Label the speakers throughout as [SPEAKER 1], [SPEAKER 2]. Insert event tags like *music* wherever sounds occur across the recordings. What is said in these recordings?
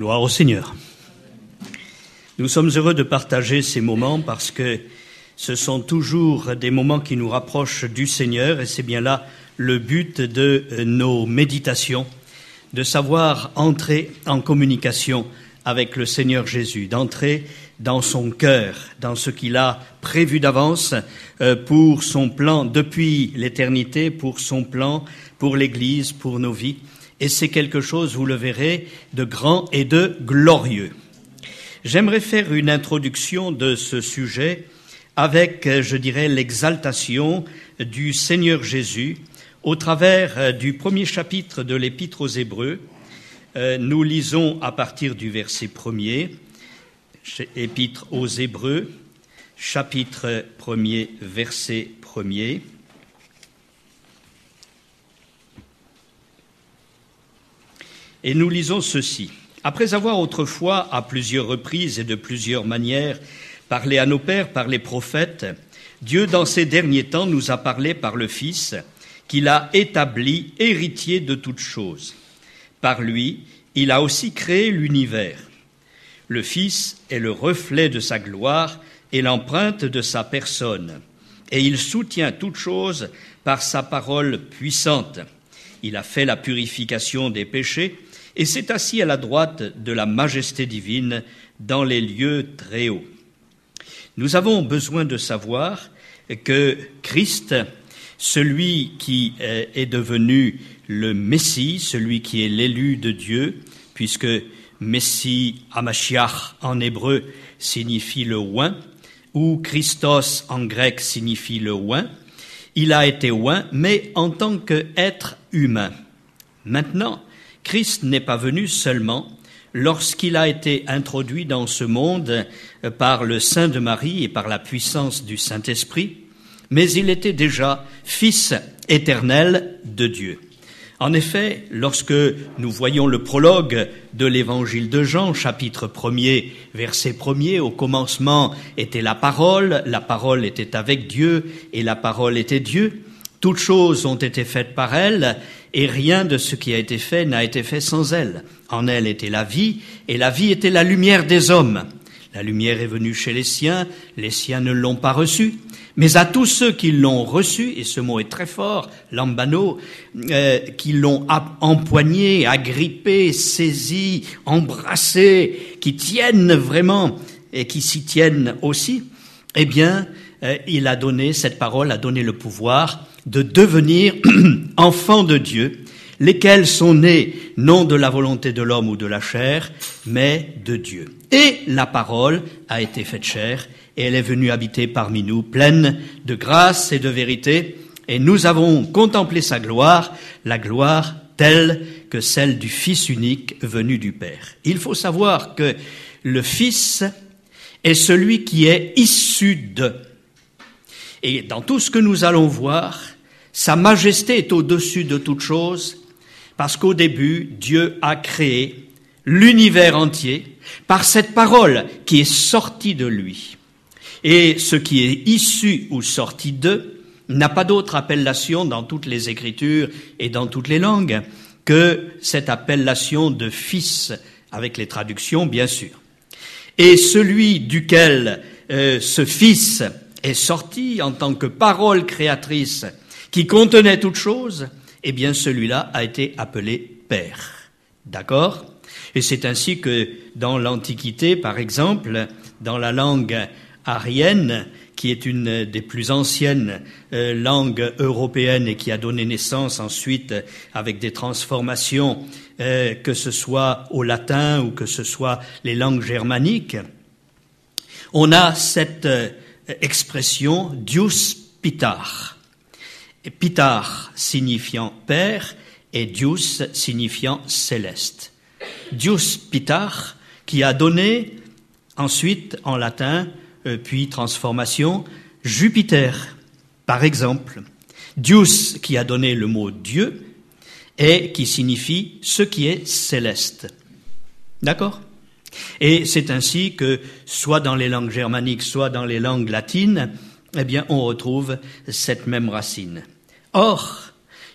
[SPEAKER 1] Gloire au Seigneur. Nous sommes heureux de partager ces moments parce que ce sont toujours des moments qui nous rapprochent du Seigneur et c'est bien là le but de nos méditations, de savoir entrer en communication avec le Seigneur Jésus, d'entrer dans son cœur, dans ce qu'il a prévu d'avance euh, pour son plan depuis l'éternité, pour son plan pour l'Église, pour nos vies et c'est quelque chose, vous le verrez, de grand et de glorieux. J'aimerais faire une introduction de ce sujet avec, je dirais, l'exaltation du Seigneur Jésus au travers du premier chapitre de l'Épître aux Hébreux. Euh, nous lisons à partir du verset premier, Épître aux Hébreux, chapitre premier, verset premier. Et nous lisons ceci. Après avoir autrefois, à plusieurs reprises et de plusieurs manières, parlé à nos pères par les prophètes, Dieu, dans ces derniers temps, nous a parlé par le Fils, qu'il a établi héritier de toutes choses. Par lui, il a aussi créé l'univers. Le Fils est le reflet de sa gloire et l'empreinte de sa personne, et il soutient toutes choses par sa parole puissante. Il a fait la purification des péchés, et s'est assis à la droite de la majesté divine dans les lieux très hauts. Nous avons besoin de savoir que Christ, celui qui est devenu le Messie, celui qui est l'élu de Dieu, puisque Messie Amashiach en hébreu signifie le oint, ou Christos en grec signifie le oint, il a été oint, mais en tant qu'être humain. Maintenant, Christ n'est pas venu seulement lorsqu'il a été introduit dans ce monde par le sein de Marie et par la puissance du Saint-Esprit, mais il était déjà Fils éternel de Dieu. En effet, lorsque nous voyons le prologue de l'évangile de Jean, chapitre 1er, verset 1er, au commencement était la parole, la parole était avec Dieu et la parole était Dieu, toutes choses ont été faites par elle, et rien de ce qui a été fait n'a été fait sans elle. En elle était la vie, et la vie était la lumière des hommes. La lumière est venue chez les siens, les siens ne l'ont pas reçue. Mais à tous ceux qui l'ont reçu, et ce mot est très fort, lambano, euh, qui l'ont empoigné, agrippé, saisi, embrassé, qui tiennent vraiment et qui s'y tiennent aussi, eh bien, euh, il a donné, cette parole a donné le pouvoir de devenir *clears throat* enfants de Dieu, lesquels sont nés non de la volonté de l'homme ou de la chair, mais de Dieu. Et la parole a été faite chair, et elle est venue habiter parmi nous, pleine de grâce et de vérité, et nous avons contemplé sa gloire, la gloire telle que celle du Fils unique venu du Père. Il faut savoir que le Fils est celui qui est issu de. Et dans tout ce que nous allons voir, sa majesté est au-dessus de toute chose parce qu'au début, Dieu a créé l'univers entier par cette parole qui est sortie de lui. Et ce qui est issu ou sorti d'eux n'a pas d'autre appellation dans toutes les Écritures et dans toutes les langues que cette appellation de fils, avec les traductions bien sûr. Et celui duquel euh, ce fils est sorti en tant que parole créatrice qui contenait toute chose, eh bien celui-là a été appelé Père. D'accord? Et c'est ainsi que dans l'Antiquité, par exemple, dans la langue arienne, qui est une des plus anciennes euh, langues européennes et qui a donné naissance ensuite avec des transformations, euh, que ce soit au latin ou que ce soit les langues germaniques, on a cette euh, expression Dius Pitar, Pitar signifiant père et Dius signifiant céleste. Dius Pitar qui a donné ensuite en latin, euh, puis transformation, Jupiter, par exemple. Dius qui a donné le mot Dieu et qui signifie ce qui est céleste. D'accord? Et c'est ainsi que, soit dans les langues germaniques, soit dans les langues latines, eh bien, on retrouve cette même racine. Or,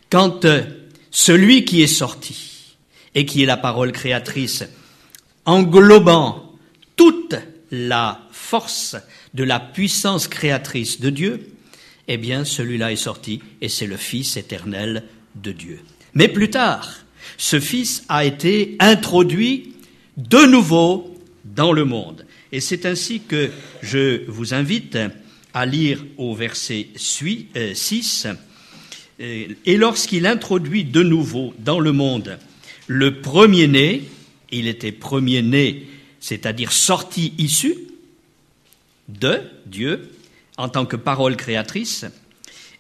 [SPEAKER 1] quand euh, celui qui est sorti et qui est la parole créatrice englobant toute la force de la puissance créatrice de Dieu, eh bien celui-là est sorti et c'est le Fils éternel de Dieu. Mais plus tard, ce Fils a été introduit de nouveau dans le monde. Et c'est ainsi que je vous invite à lire au verset 6. Euh, euh, et lorsqu'il introduit de nouveau dans le monde le premier-né, il était premier-né, c'est-à-dire sorti issu de Dieu en tant que parole créatrice,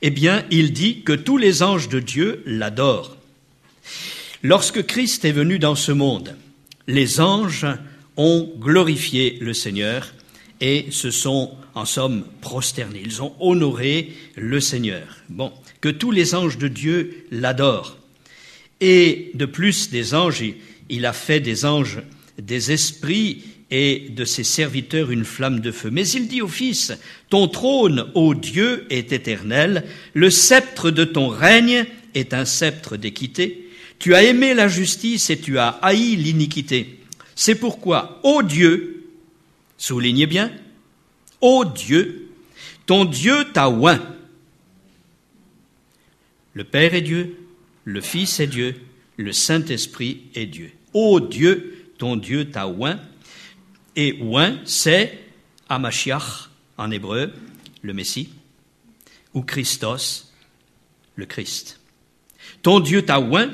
[SPEAKER 1] eh bien, il dit que tous les anges de Dieu l'adorent. Lorsque Christ est venu dans ce monde, les anges ont glorifié le Seigneur et se sont en somme prosternés. Ils ont honoré le Seigneur. Bon, que tous les anges de Dieu l'adorent. Et de plus des anges, il a fait des anges des esprits et de ses serviteurs une flamme de feu. Mais il dit au Fils, Ton trône, ô Dieu, est éternel, le sceptre de ton règne est un sceptre d'équité. Tu as aimé la justice et tu as haï l'iniquité. C'est pourquoi, ô Dieu, soulignez bien, ô Dieu, ton Dieu t'a oint. Le Père est Dieu, le Fils est Dieu, le Saint-Esprit est Dieu. Ô Dieu, ton Dieu t'a oint. Et oint, c'est Amashiach en hébreu, le Messie, ou Christos, le Christ. Ton Dieu t'a oint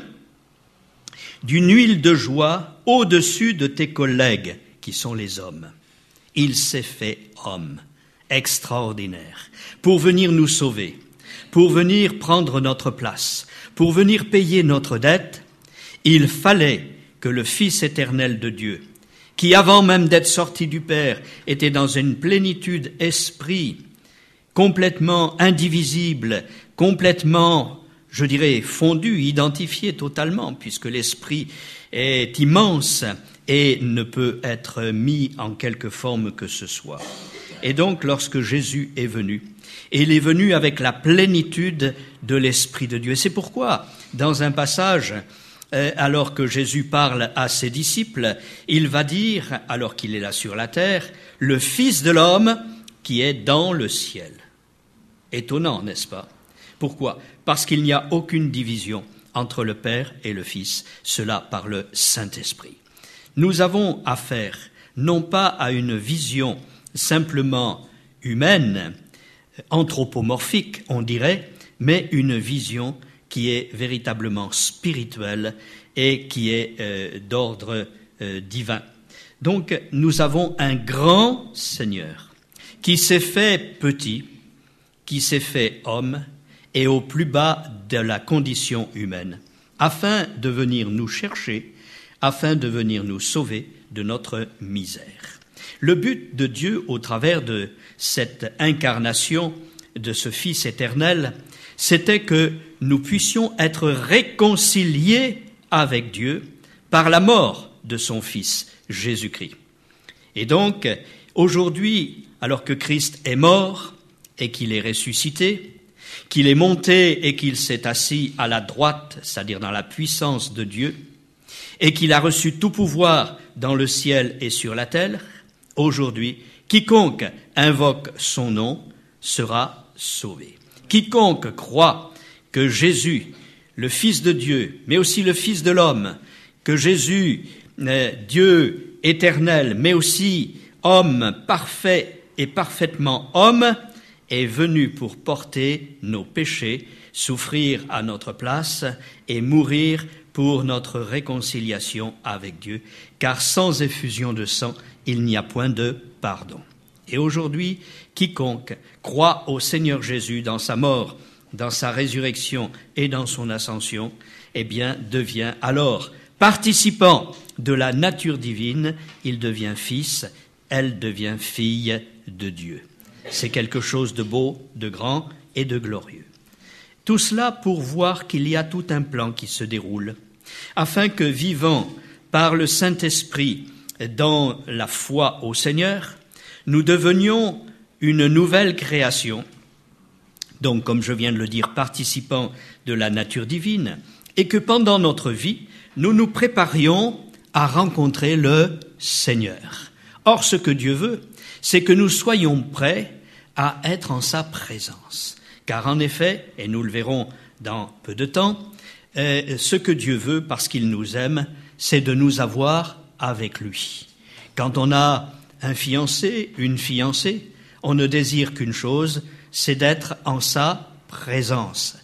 [SPEAKER 1] d'une huile de joie au-dessus de tes collègues qui sont les hommes. Il s'est fait homme, extraordinaire, pour venir nous sauver, pour venir prendre notre place, pour venir payer notre dette. Il fallait que le Fils éternel de Dieu, qui avant même d'être sorti du Père était dans une plénitude esprit, complètement indivisible, complètement je dirais, fondu, identifié totalement, puisque l'esprit est immense et ne peut être mis en quelque forme que ce soit. Et donc, lorsque Jésus est venu, il est venu avec la plénitude de l'Esprit de Dieu. Et c'est pourquoi, dans un passage, euh, alors que Jésus parle à ses disciples, il va dire, alors qu'il est là sur la terre, le Fils de l'homme qui est dans le ciel. Étonnant, n'est-ce pas? Pourquoi? Parce qu'il n'y a aucune division entre le Père et le Fils, cela par le Saint-Esprit. Nous avons affaire non pas à une vision simplement humaine, anthropomorphique, on dirait, mais une vision qui est véritablement spirituelle et qui est euh, d'ordre euh, divin. Donc nous avons un grand Seigneur qui s'est fait petit, qui s'est fait homme et au plus bas de la condition humaine, afin de venir nous chercher, afin de venir nous sauver de notre misère. Le but de Dieu au travers de cette incarnation de ce Fils éternel, c'était que nous puissions être réconciliés avec Dieu par la mort de son Fils Jésus-Christ. Et donc, aujourd'hui, alors que Christ est mort et qu'il est ressuscité, qu'il est monté et qu'il s'est assis à la droite, c'est-à-dire dans la puissance de Dieu, et qu'il a reçu tout pouvoir dans le ciel et sur la terre, aujourd'hui, quiconque invoque son nom sera sauvé. Quiconque croit que Jésus, le Fils de Dieu, mais aussi le Fils de l'homme, que Jésus, Dieu éternel, mais aussi homme parfait et parfaitement homme, est venu pour porter nos péchés, souffrir à notre place et mourir pour notre réconciliation avec Dieu, car sans effusion de sang, il n'y a point de pardon. Et aujourd'hui, quiconque croit au Seigneur Jésus dans sa mort, dans sa résurrection et dans son ascension, eh bien, devient alors participant de la nature divine, il devient fils, elle devient fille de Dieu. C'est quelque chose de beau, de grand et de glorieux. Tout cela pour voir qu'il y a tout un plan qui se déroule, afin que, vivant par le Saint-Esprit dans la foi au Seigneur, nous devenions une nouvelle création, donc comme je viens de le dire, participants de la nature divine, et que pendant notre vie, nous nous préparions à rencontrer le Seigneur. Or, ce que Dieu veut, c'est que nous soyons prêts à être en sa présence. Car en effet, et nous le verrons dans peu de temps, euh, ce que Dieu veut, parce qu'il nous aime, c'est de nous avoir avec lui. Quand on a un fiancé, une fiancée, on ne désire qu'une chose, c'est d'être en sa présence,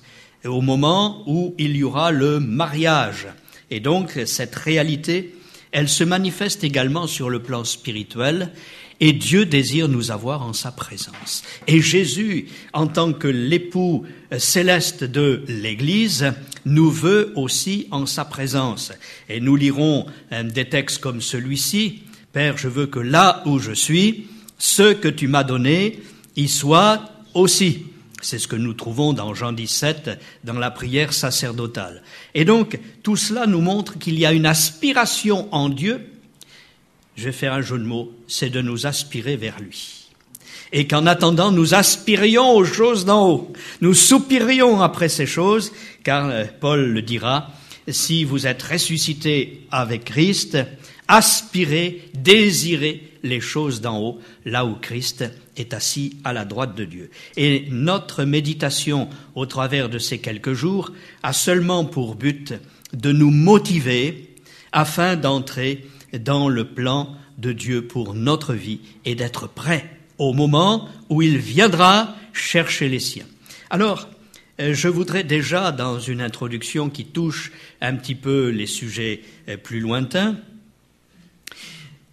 [SPEAKER 1] au moment où il y aura le mariage. Et donc, cette réalité, elle se manifeste également sur le plan spirituel, et Dieu désire nous avoir en sa présence. Et Jésus, en tant que l'époux céleste de l'Église, nous veut aussi en sa présence. Et nous lirons des textes comme celui-ci. Père, je veux que là où je suis, ce que tu m'as donné y soit aussi. C'est ce que nous trouvons dans Jean 17, dans la prière sacerdotale. Et donc, tout cela nous montre qu'il y a une aspiration en Dieu je vais faire un jeu de mots, c'est de nous aspirer vers lui. Et qu'en attendant, nous aspirions aux choses d'en haut. Nous soupirions après ces choses, car euh, Paul le dira, si vous êtes ressuscité avec Christ, aspirez, désirez les choses d'en haut, là où Christ est assis à la droite de Dieu. Et notre méditation au travers de ces quelques jours a seulement pour but de nous motiver afin d'entrer dans le plan de Dieu pour notre vie et d'être prêt au moment où il viendra chercher les siens. Alors, euh, je voudrais déjà, dans une introduction qui touche un petit peu les sujets euh, plus lointains,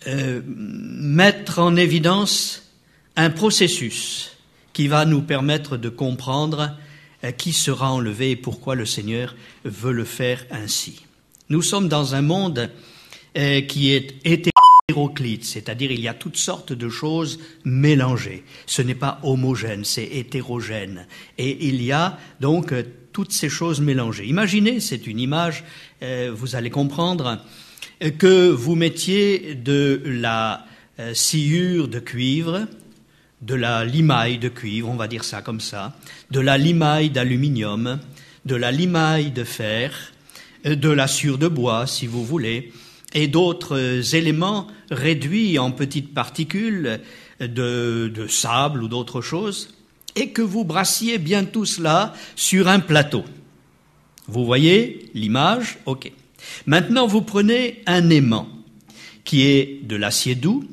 [SPEAKER 1] euh, mettre en évidence un processus qui va nous permettre de comprendre qui sera enlevé et pourquoi le Seigneur veut le faire ainsi. Nous sommes dans un monde euh, qui est hétéroclite, c'est-à-dire il y a toutes sortes de choses mélangées. Ce n'est pas homogène, c'est hétérogène. Et il y a donc euh, toutes ces choses mélangées. Imaginez, c'est une image, euh, vous allez comprendre, que vous mettiez de la sciure de cuivre, de la limaille de cuivre, on va dire ça comme ça, de la limaille d'aluminium, de la limaille de fer, de la sciure de bois, si vous voulez, et d'autres éléments réduits en petites particules de, de sable ou d'autres choses, et que vous brassiez bien tout cela sur un plateau. Vous voyez l'image Ok. Maintenant, vous prenez un aimant qui est de l'acier doux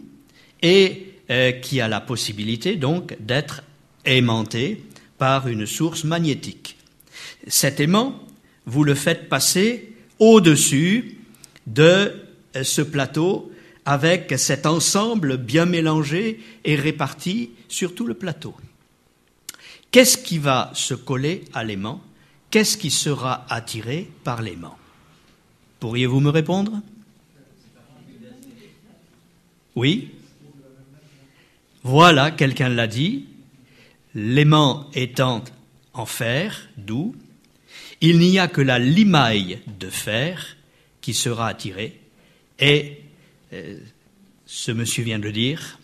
[SPEAKER 1] et euh, qui a la possibilité donc d'être aimanté par une source magnétique. Cet aimant, vous le faites passer au-dessus de ce plateau avec cet ensemble bien mélangé et réparti sur tout le plateau. Qu'est-ce qui va se coller à l'aimant? Qu'est-ce qui sera attiré par l'aimant? Pourriez-vous me répondre? Oui. Voilà, quelqu'un l'a dit. L'aimant étant en fer, doux, il n'y a que la limaille de fer qui sera attirée et euh, ce monsieur vient de dire,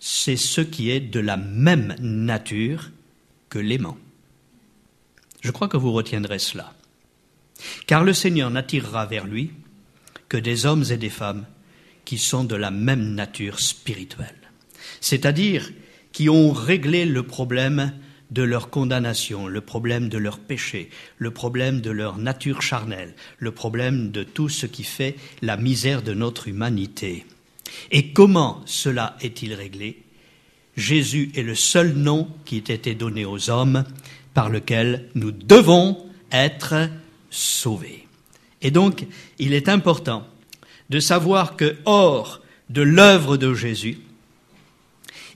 [SPEAKER 1] c'est ce qui est de la même nature que l'aimant. Je crois que vous retiendrez cela. Car le Seigneur n'attirera vers lui que des hommes et des femmes qui sont de la même nature spirituelle, c'est-à-dire qui ont réglé le problème de leur condamnation, le problème de leur péché, le problème de leur nature charnelle, le problème de tout ce qui fait la misère de notre humanité. Et comment cela est-il réglé? Jésus est le seul nom qui ait été donné aux hommes par lequel nous devons être sauvés. Et donc, il est important de savoir que, hors de l'œuvre de Jésus,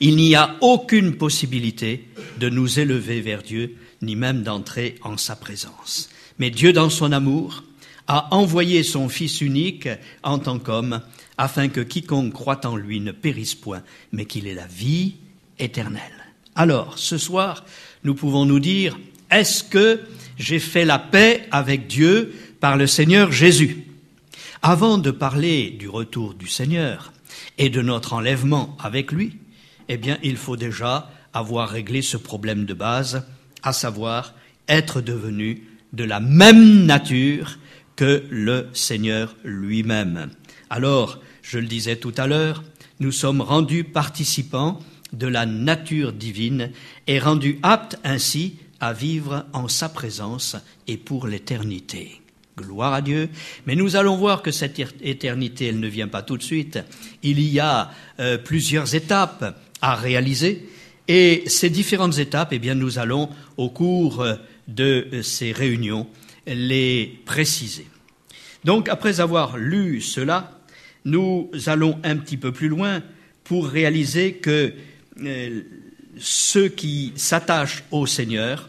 [SPEAKER 1] il n'y a aucune possibilité de nous élever vers Dieu, ni même d'entrer en sa présence. Mais Dieu, dans son amour, a envoyé son Fils unique en tant qu'homme, afin que quiconque croit en lui ne périsse point, mais qu'il ait la vie éternelle. Alors, ce soir, nous pouvons nous dire, est-ce que j'ai fait la paix avec Dieu par le Seigneur Jésus? Avant de parler du retour du Seigneur et de notre enlèvement avec lui, eh bien, il faut déjà avoir réglé ce problème de base, à savoir être devenu de la même nature que le Seigneur lui-même. Alors, je le disais tout à l'heure, nous sommes rendus participants de la nature divine et rendus aptes ainsi à vivre en sa présence et pour l'éternité. Gloire à Dieu. Mais nous allons voir que cette éternité, elle ne vient pas tout de suite. Il y a euh, plusieurs étapes à réaliser. Et ces différentes étapes, eh bien, nous allons, au cours euh, de ces réunions, les préciser. Donc, après avoir lu cela, nous allons un petit peu plus loin pour réaliser que euh, ceux qui s'attachent au Seigneur,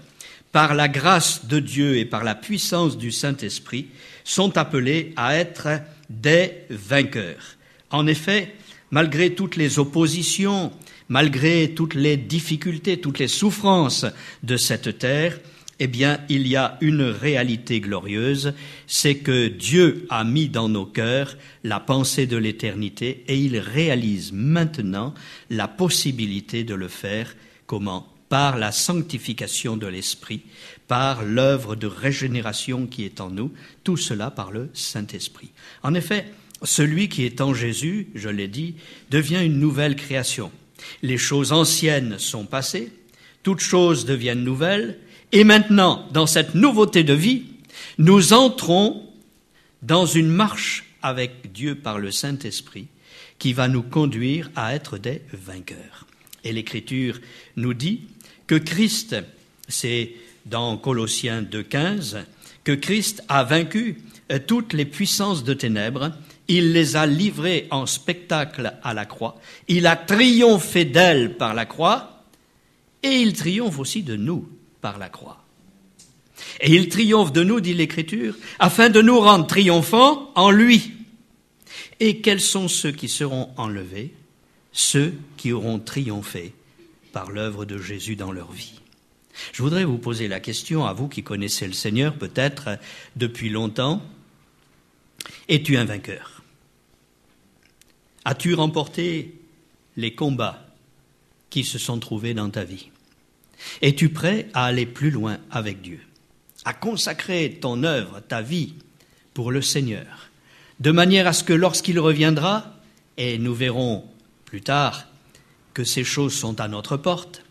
[SPEAKER 1] par la grâce de Dieu et par la puissance du Saint-Esprit, sont appelés à être des vainqueurs. En effet, malgré toutes les oppositions, malgré toutes les difficultés, toutes les souffrances de cette terre, eh bien, il y a une réalité glorieuse, c'est que Dieu a mis dans nos cœurs la pensée de l'éternité et il réalise maintenant la possibilité de le faire. Comment? Par la sanctification de l'Esprit, par l'œuvre de régénération qui est en nous, tout cela par le Saint-Esprit. En effet, celui qui est en Jésus, je l'ai dit, devient une nouvelle création. Les choses anciennes sont passées, toutes choses deviennent nouvelles, et maintenant, dans cette nouveauté de vie, nous entrons dans une marche avec Dieu par le Saint-Esprit qui va nous conduire à être des vainqueurs. Et l'Écriture nous dit que Christ, c'est dans Colossiens 2.15, que Christ a vaincu toutes les puissances de ténèbres, il les a livrées en spectacle à la croix, il a triomphé d'elles par la croix, et il triomphe aussi de nous par la croix. Et il triomphe de nous, dit l'Écriture, afin de nous rendre triomphants en lui. Et quels sont ceux qui seront enlevés? Ceux qui auront triomphé par l'œuvre de Jésus dans leur vie. Je voudrais vous poser la question, à vous qui connaissez le Seigneur peut-être depuis longtemps, es-tu un vainqueur? As-tu remporté les combats qui se sont trouvés dans ta vie? Es-tu prêt à aller plus loin avec Dieu, à consacrer ton œuvre, ta vie pour le Seigneur, de manière à ce que lorsqu'il reviendra, et nous verrons plus tard que ces choses sont à notre porte,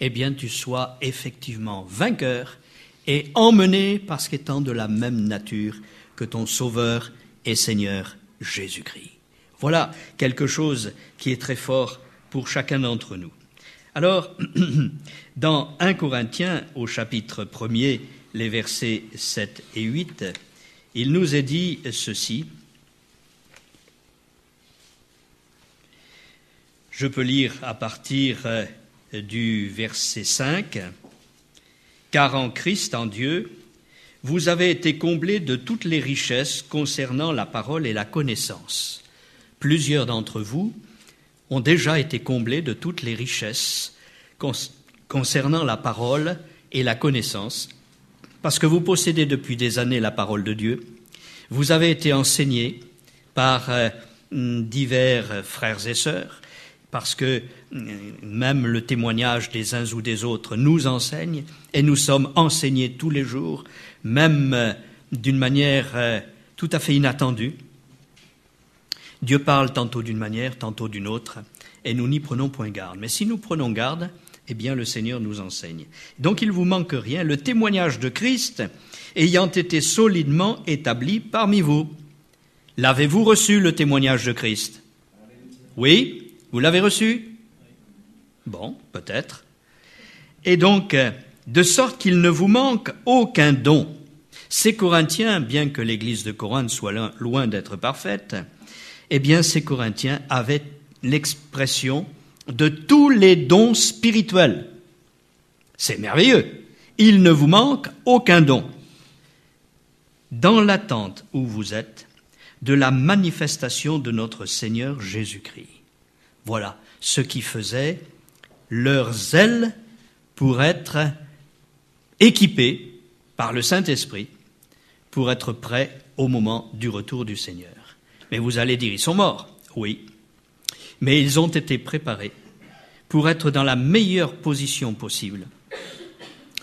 [SPEAKER 1] eh bien tu sois effectivement vainqueur et emmené parce qu'étant de la même nature que ton Sauveur et Seigneur Jésus-Christ. Voilà quelque chose qui est très fort pour chacun d'entre nous. Alors, *clears throat* dans 1 Corinthiens, au chapitre 1er, les versets 7 et 8, il nous est dit ceci. Je peux lire à partir euh, du verset 5. Car en Christ, en Dieu, vous avez été comblés de toutes les richesses concernant la parole et la connaissance. Plusieurs d'entre vous ont déjà été comblés de toutes les richesses concernant la parole et la connaissance, parce que vous possédez depuis des années la parole de Dieu, vous avez été enseignés par euh, divers frères et sœurs, parce que euh, même le témoignage des uns ou des autres nous enseigne, et nous sommes enseignés tous les jours, même euh, d'une manière tout à fait inattendue. Dieu parle tantôt d'une manière, tantôt d'une autre, et nous n'y prenons point garde. Mais si nous prenons garde, eh bien le Seigneur nous enseigne. Donc il vous manque rien, le témoignage de Christ ayant été solidement établi parmi vous. L'avez-vous reçu, le témoignage de Christ? Oui Vous l'avez reçu? Bon, peut-être. Et donc, de sorte qu'il ne vous manque aucun don. Ces Corinthiens, bien que l'Église de Corinthe soit loin d'être parfaite, eh bien ces Corinthiens avaient l'expression de tous les dons spirituels. C'est merveilleux. Il ne vous manque aucun don. Dans l'attente où vous êtes de la manifestation de notre Seigneur Jésus-Christ. Voilà ce qui faisait leur zèle pour être équipés par le Saint-Esprit pour être prêts au moment du retour du Seigneur. Mais vous allez dire, ils sont morts. Oui, mais ils ont été préparés pour être dans la meilleure position possible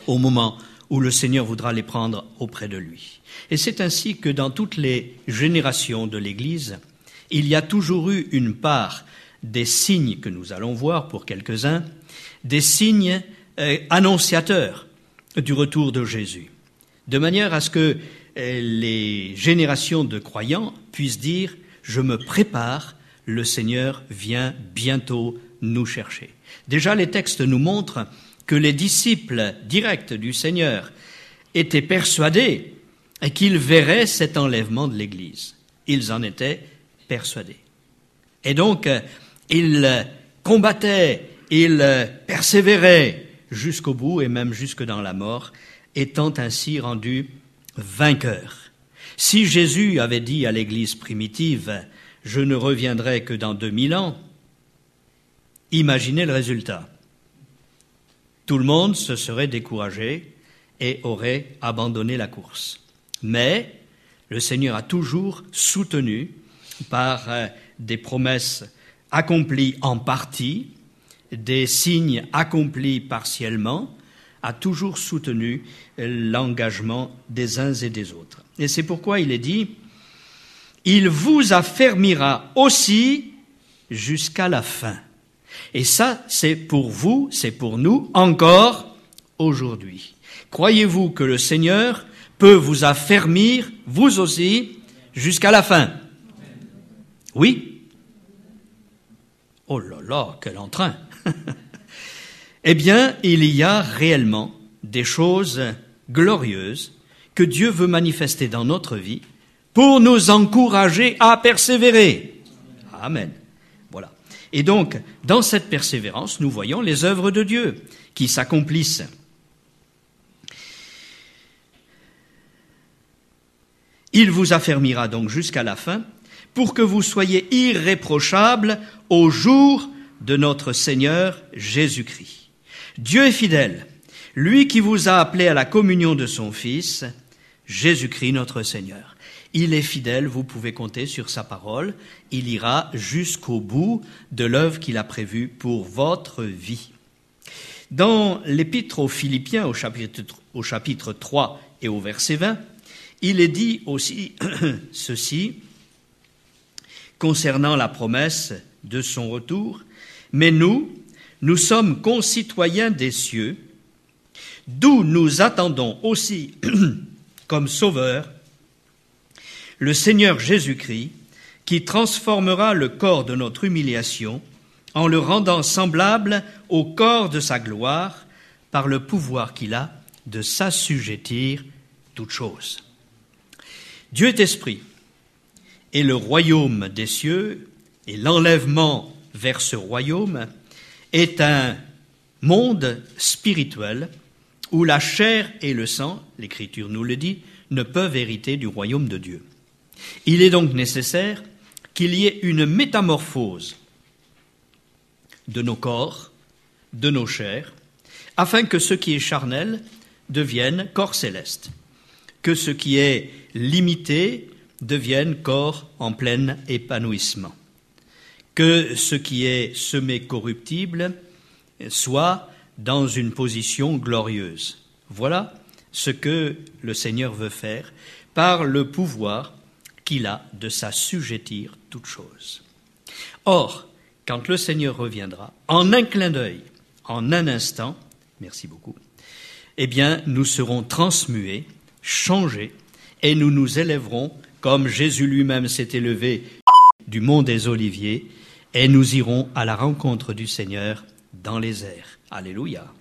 [SPEAKER 1] au moment où le Seigneur voudra les prendre auprès de lui. Et c'est ainsi que dans toutes les générations de l'Église, il y a toujours eu une part des signes que nous allons voir pour quelques-uns, des signes euh, annonciateurs du retour de Jésus, de manière à ce que les générations de croyants puissent dire Je me prépare, le Seigneur vient bientôt nous chercher. Déjà, les textes nous montrent que les disciples directs du Seigneur étaient persuadés qu'ils verraient cet enlèvement de l'Église. Ils en étaient persuadés. Et donc, ils combattaient, ils persévéraient jusqu'au bout et même jusque dans la mort, étant ainsi rendus vainqueurs. Si Jésus avait dit à l'Église primitive, je ne reviendrai que dans deux mille ans, imaginez le résultat. Tout le monde se serait découragé et aurait abandonné la course. Mais le Seigneur a toujours soutenu par euh, des promesses accomplies en partie, des signes accomplis partiellement, a toujours soutenu l'engagement des uns et des autres. Et c'est pourquoi il est dit, il vous affermira aussi jusqu'à la fin. Et ça, c'est pour vous, c'est pour nous encore aujourd'hui. Croyez-vous que le Seigneur peut vous affermir, vous aussi, jusqu'à la fin? Oui Oh là là, quel entrain *laughs* Eh bien, il y a réellement des choses glorieuses que Dieu veut manifester dans notre vie pour nous encourager à persévérer. Amen. Voilà. Et donc, dans cette persévérance, nous voyons les œuvres de Dieu qui s'accomplissent. Il vous affermira donc jusqu'à la fin pour que vous soyez irréprochables au jour de notre Seigneur Jésus-Christ. Dieu est fidèle, lui qui vous a appelé à la communion de son Fils, Jésus-Christ notre Seigneur. Il est fidèle, vous pouvez compter sur sa parole, il ira jusqu'au bout de l'œuvre qu'il a prévue pour votre vie. Dans l'épître aux Philippiens au chapitre, au chapitre 3 et au verset 20, il est dit aussi *clears throat* ceci concernant la promesse de son retour, mais nous, nous sommes concitoyens des cieux, d'où nous attendons aussi *clears throat* comme sauveur le Seigneur Jésus-Christ, qui transformera le corps de notre humiliation en le rendant semblable au corps de sa gloire par le pouvoir qu'il a de s'assujettir toutes choses. Dieu est esprit, et le royaume des cieux et l'enlèvement vers ce royaume est un monde spirituel où la chair et le sang, l'Écriture nous le dit, ne peuvent hériter du royaume de Dieu. Il est donc nécessaire qu'il y ait une métamorphose de nos corps, de nos chairs, afin que ce qui est charnel devienne corps céleste que ce qui est limité devienne corps en plein épanouissement, que ce qui est semé corruptible soit dans une position glorieuse. Voilà ce que le Seigneur veut faire par le pouvoir qu'il a de s'assujettir toutes choses. Or, quand le Seigneur reviendra, en un clin d'œil, en un instant, merci beaucoup, eh bien, nous serons transmués changer et nous nous élèverons comme Jésus lui-même s'est élevé du mont des Oliviers et nous irons à la rencontre du Seigneur dans les airs. Alléluia.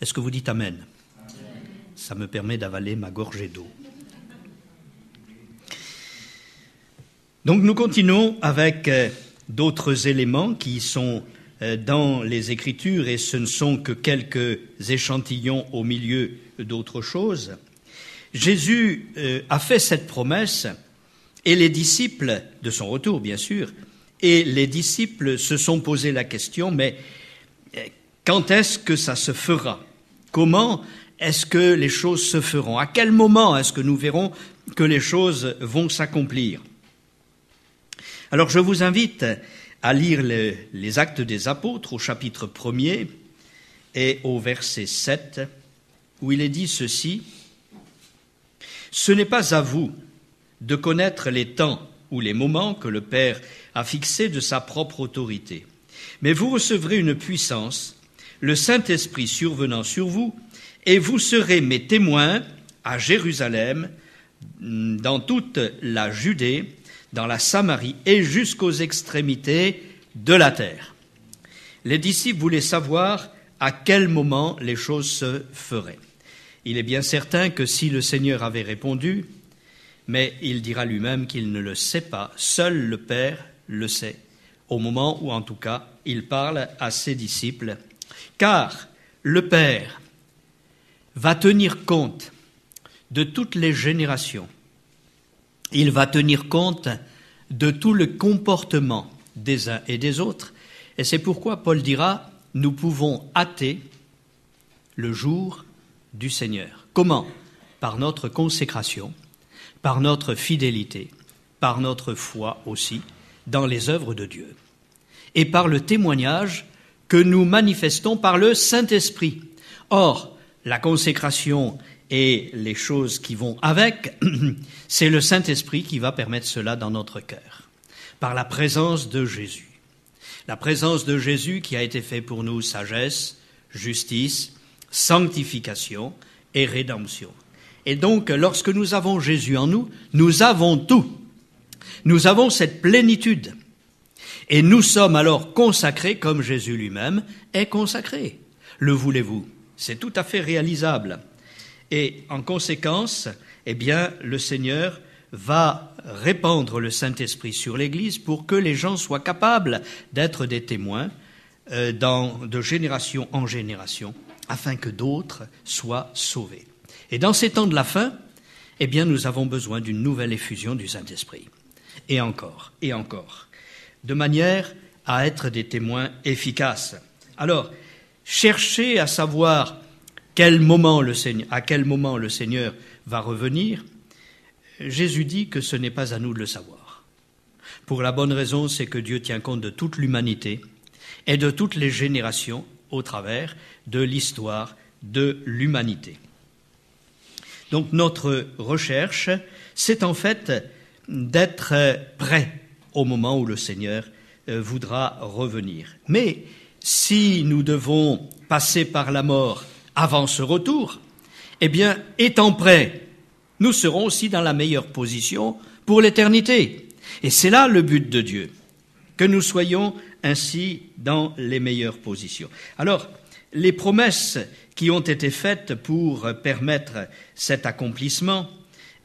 [SPEAKER 1] Est-ce que vous dites Amen, Ça me permet d'avaler ma gorgée d'eau. Donc nous continuons avec euh, d'autres éléments qui sont euh, dans les Écritures, et ce ne sont que quelques échantillons au milieu d'autres choses, Jésus euh, a fait cette promesse, et les disciples, de son retour bien sûr, et les disciples se sont posé la question, mais euh, quand est-ce que ça se fera? Comment est-ce que les choses se feront? À quel moment est-ce que nous verrons que les choses vont s'accomplir? Alors je vous invite à lire les, actes des apôtres au chapitre 1er et au verset 7, où il est dit ceci. Ce n'est pas à vous de connaître les temps ou les moments que le Père a fixés de sa propre autorité, mais vous recevrez une puissance, le Saint-Esprit survenant sur vous, et vous serez mes témoins à Jérusalem, dans toute la Judée, dans la Samarie et jusqu'aux extrémités de la terre. Les disciples voulaient savoir à quel moment les choses se feraient. Il est bien certain que si le Seigneur avait répondu, mais il dira lui-même qu'il ne le sait pas, seul le Père le sait, au moment où en tout cas il parle à ses disciples, car le Père va tenir compte de toutes les générations. Il va tenir compte de tout le comportement des uns et des autres. Et c'est pourquoi Paul dira, nous pouvons hâter le jour du Seigneur. Comment? Par notre consécration, par notre fidélité, par notre foi aussi dans les œuvres de Dieu, et par le témoignage que nous manifestons par le Saint-Esprit. Or, la consécration et les choses qui vont avec, *clears throat* c'est le Saint-Esprit qui va permettre cela dans notre cœur, par la présence de Jésus. La présence de Jésus qui a été fait pour nous sagesse, justice, sanctification et rédemption. Et donc, lorsque nous avons Jésus en nous, nous avons tout. Nous avons cette plénitude. Et nous sommes alors consacrés comme Jésus lui-même est consacré. Le voulez-vous? C'est tout à fait réalisable. Et en conséquence, eh bien, le Seigneur va répandre le Saint-Esprit sur l'Église pour que les gens soient capables d'être des témoins euh, de génération en génération, afin que d'autres soient sauvés. Et dans ces temps de la fin, eh nous avons besoin d'une nouvelle effusion du Saint-Esprit. Et encore, et encore, de manière à être des témoins efficaces. Alors, cherchez à savoir à quel moment le Seigneur va revenir, Jésus dit que ce n'est pas à nous de le savoir. Pour la bonne raison, c'est que Dieu tient compte de toute l'humanité et de toutes les générations au travers de l'histoire de l'humanité. Donc notre recherche, c'est en fait d'être prêt au moment où le Seigneur euh, voudra revenir. Mais si nous devons passer par la mort avant ce retour, eh bien, étant prêts, nous serons aussi dans la meilleure position pour l'éternité. Et c'est là le but de Dieu, que nous soyons ainsi dans les meilleures positions. Alors, les promesses qui ont été faites pour permettre cet accomplissement,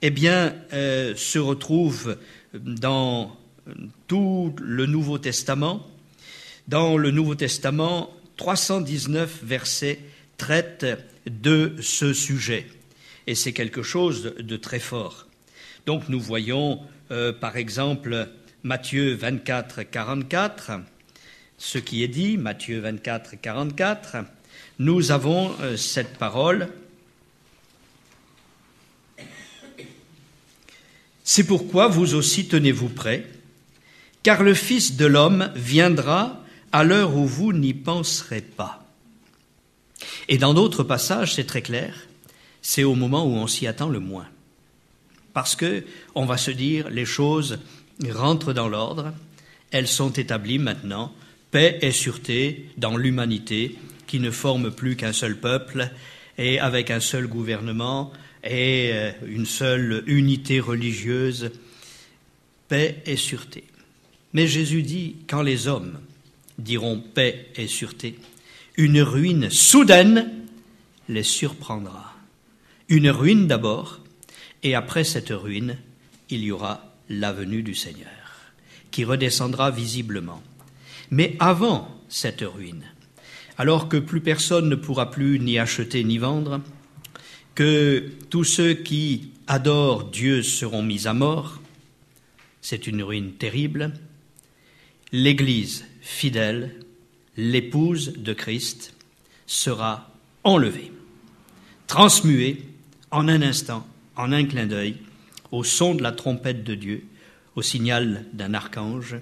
[SPEAKER 1] eh bien, euh, se retrouvent dans tout le Nouveau Testament. Dans le Nouveau Testament, 319 versets traite de ce sujet. Et c'est quelque chose de très fort. Donc nous voyons, euh, par exemple, Matthieu 24, 44, ce qui est dit, Matthieu 24, 44, nous avons euh, cette parole. C'est pourquoi vous aussi tenez-vous prêts, car le Fils de l'homme viendra à l'heure où vous n'y penserez pas. Et dans d'autres passages, c'est très clair, c'est au moment où on s'y attend le moins. Parce que on va se dire, les choses rentrent dans l'ordre, elles sont établies maintenant, paix et sûreté dans l'humanité qui ne forme plus qu'un seul peuple et avec un seul gouvernement et euh, une seule unité religieuse, paix et sûreté. Mais Jésus dit, quand les hommes diront paix et sûreté, une ruine soudaine les surprendra. Une ruine d'abord, et après cette ruine, il y aura la venue du Seigneur, qui redescendra visiblement. Mais avant cette ruine, alors que plus personne ne pourra plus ni acheter ni vendre, que tous ceux qui adorent Dieu seront mis à mort, c'est une ruine terrible, l'Église fidèle l'épouse de Christ sera enlevée, transmuée en un instant, en un clin d'œil, au son de la trompette de Dieu, au signal d'un archange,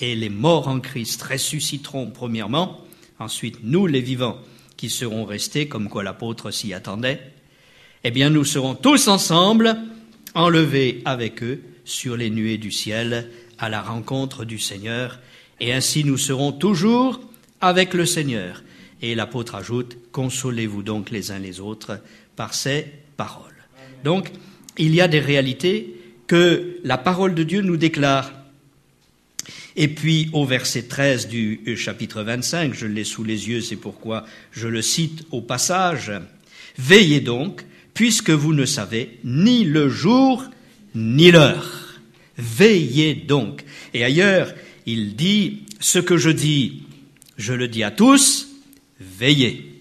[SPEAKER 1] et les morts en Christ ressusciteront premièrement, ensuite nous les vivants qui serons restés, comme quoi l'apôtre s'y attendait, eh bien nous serons tous ensemble enlevés avec eux sur les nuées du ciel à la rencontre du Seigneur, et ainsi nous serons toujours avec le Seigneur. Et l'apôtre ajoute, consolez-vous donc les uns les autres par ces paroles. Donc, il y a des réalités que la parole de Dieu nous déclare. Et puis au verset 13 du chapitre 25, je l'ai sous les yeux, c'est pourquoi je le cite au passage, Veillez donc, puisque vous ne savez ni le jour ni l'heure. Veillez donc. Et ailleurs, il dit, ce que je dis, je le dis à tous, veillez.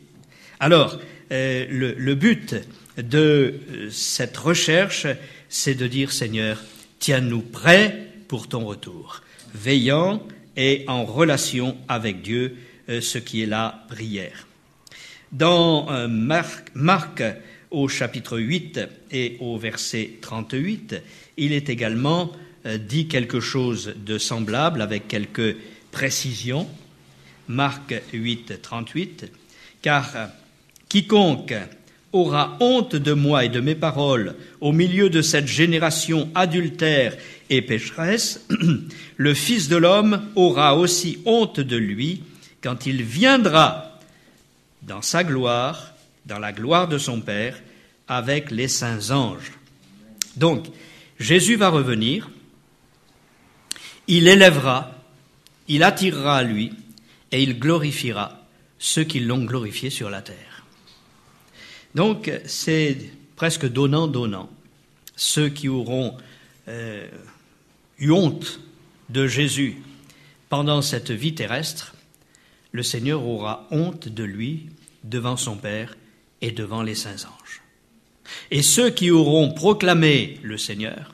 [SPEAKER 1] Alors, euh, le, le, but de euh, cette recherche, c'est de dire, Seigneur, tiens-nous prêts pour ton retour, veillant et en relation avec Dieu, euh, ce qui est la prière. Dans euh, Marc, Marc, au chapitre 8 et au verset 38, il est également dit quelque chose de semblable avec quelques précisions. Marc 8, 38, car quiconque aura honte de moi et de mes paroles au milieu de cette génération adultère et pécheresse, *clears throat* le Fils de l'homme aura aussi honte de lui quand il viendra dans sa gloire, dans la gloire de son Père, avec les saints anges. Donc, Jésus va revenir, il élèvera, il attirera à lui, et il glorifiera ceux qui l'ont glorifié sur la terre. Donc c'est presque donnant-donnant. Ceux qui auront euh, eu honte de Jésus pendant cette vie terrestre, le Seigneur aura honte de lui devant son Père et devant les saints anges. Et ceux qui auront proclamé le Seigneur,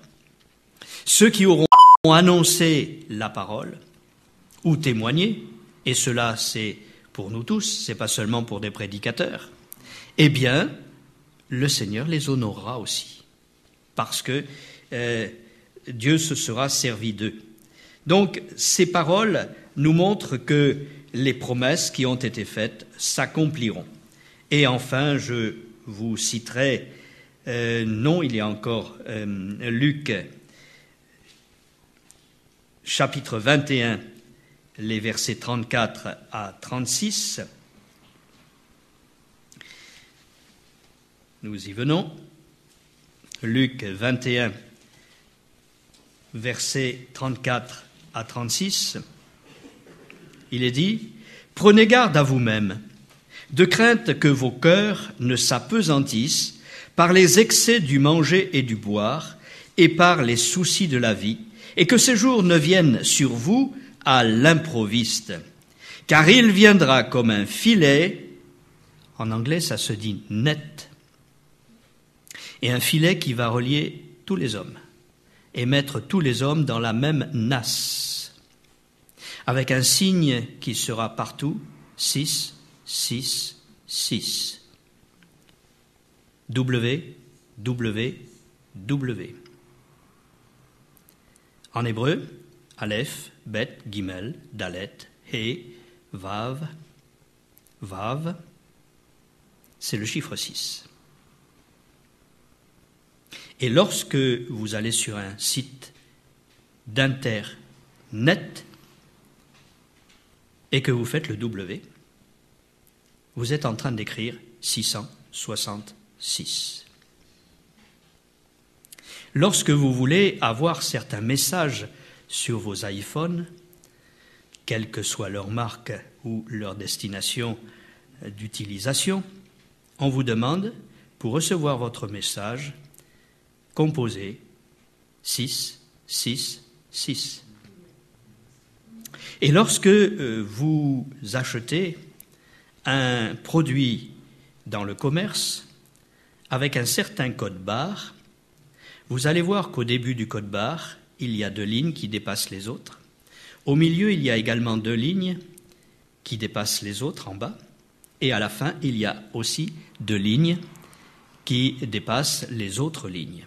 [SPEAKER 1] ceux qui auront annoncé la parole ou témoigné, et cela c'est pour nous tous, c'est pas seulement pour des prédicateurs, eh bien, le Seigneur les honorera aussi, parce que euh, Dieu se sera servi d'eux. Donc, ces paroles nous montrent que les promesses qui ont été faites s'accompliront. Et enfin, je vous citerai, euh, non, il y a encore euh, Luc chapitre 21, les versets 34 à 36. Nous y venons. Luc 21, versets 34 à 36. Il est dit, Prenez garde à vous-même, de crainte que vos cœurs ne s'apesantissent par les excès du manger et du boire, et par les soucis de la vie, et que ces jours ne viennent sur vous à l'improviste. Car il viendra comme un filet, en anglais ça se dit net, et un filet qui va relier tous les hommes et mettre tous les hommes dans la même nasse, avec un signe qui sera partout 6, 6, 6. W, W, W. En hébreu, Aleph, Bet, Gimel, Dalet, He, Vav, Vav, c'est le chiffre 6. Et lorsque vous allez sur un site d'Internet et que vous faites le W, vous êtes en train d'écrire 666. Lorsque vous voulez avoir certains messages sur vos iPhones, quelle que soit leur marque ou leur destination d'utilisation, on vous demande, pour recevoir votre message, composé 6, 6, 6. Et lorsque euh, vous achetez un produit dans le commerce avec un certain code barre, vous allez voir qu'au début du code barre, il y a deux lignes qui dépassent les autres. Au milieu, il y a également deux lignes qui dépassent les autres en bas. Et à la fin, il y a aussi deux lignes qui dépassent les autres lignes.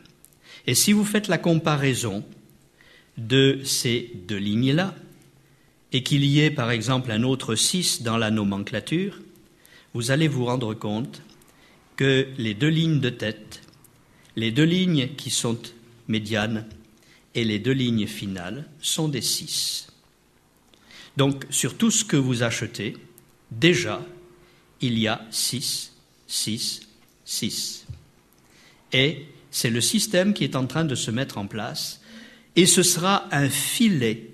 [SPEAKER 1] Et si vous faites la comparaison de ces deux lignes-là, et qu'il y ait par exemple un autre 6 dans la nomenclature, vous allez vous rendre compte que les deux lignes de tête Les deux lignes qui sont médianes et les deux lignes finales sont des 6. Donc sur tout ce que vous achetez, déjà, il y a 6, 6, 6. Et c'est le système qui est en train de se mettre en place, et ce sera un filet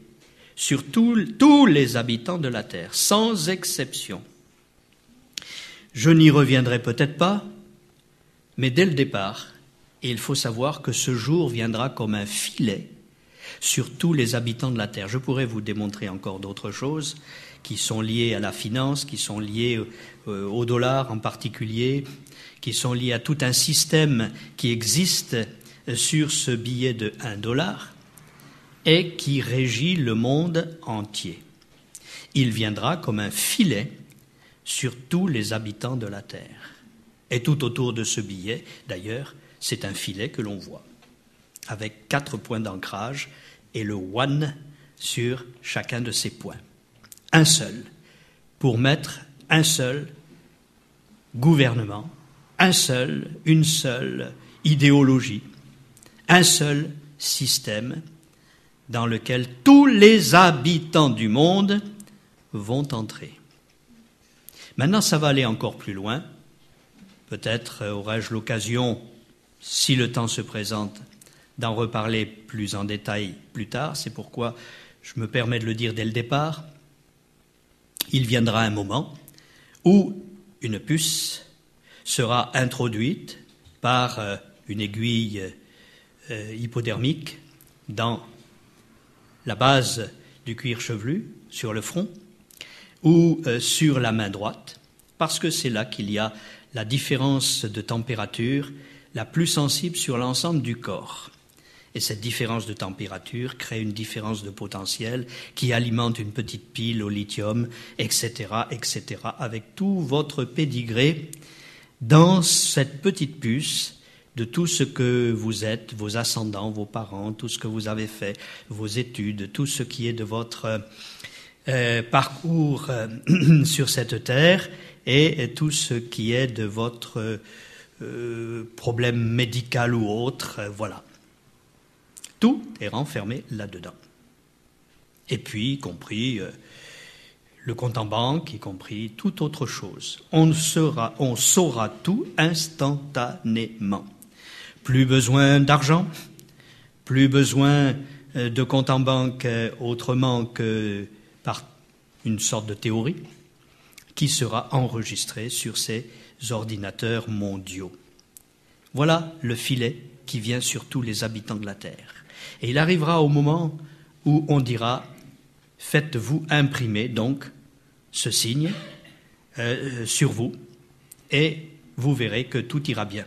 [SPEAKER 1] sur tous les habitants de la terre, sans exception. Je n'y reviendrai peut-être pas, mais dès le départ, il faut savoir que ce jour viendra comme un filet sur tous les habitants de la terre. Je pourrais vous démontrer encore d'autres choses qui sont liées à la finance, qui sont liées euh, au dollar en particulier, qui sont liées à tout un système qui existe sur ce billet de 1 dollar et qui régit le monde entier. Il viendra comme un filet sur tous les habitants de la terre. Et tout autour de ce billet, d'ailleurs, c'est un filet que l'on voit, avec quatre points d'ancrage et le one sur chacun de ces points. Un seul, pour mettre un seul gouvernement, un seul, une seule idéologie, un seul système dans lequel tous les habitants du monde vont entrer. Maintenant, ça va aller encore plus loin. Peut-être aurai-je l'occasion, si le temps se présente, d'en reparler plus en détail plus tard. C'est pourquoi je me permets de le dire dès le départ. Il viendra un moment où une puce sera introduite par euh, une aiguille euh, hypodermique dans la base du cuir chevelu sur le front ou euh, sur la main droite, parce que c'est là qu'il y a la différence de température la plus sensible sur l'ensemble du corps. Et cette différence de température crée une différence de potentiel qui alimente une petite pile au lithium, etc., etc., avec tout votre pédigré dans cette petite puce de tout ce que vous êtes, vos ascendants, vos parents, tout ce que vous avez fait, vos études, tout ce qui est de votre euh, parcours euh, *clears throat* sur cette terre et, tout ce qui est de votre euh, problème médical ou autre, voilà. Tout est renfermé là-dedans. Et puis, y compris le compte en banque, y compris toute autre chose. On, on saura tout instantanément. Plus besoin d'argent, plus besoin euh, de compte en banque euh, autrement que par une sorte de théorie qui sera enregistrée sur ces ordinateurs mondiaux. Voilà le filet qui vient sur tous les habitants de la Terre. Et il arrivera au moment où on dira faites-vous imprimer donc ce signe euh, sur vous et vous verrez que tout ira bien.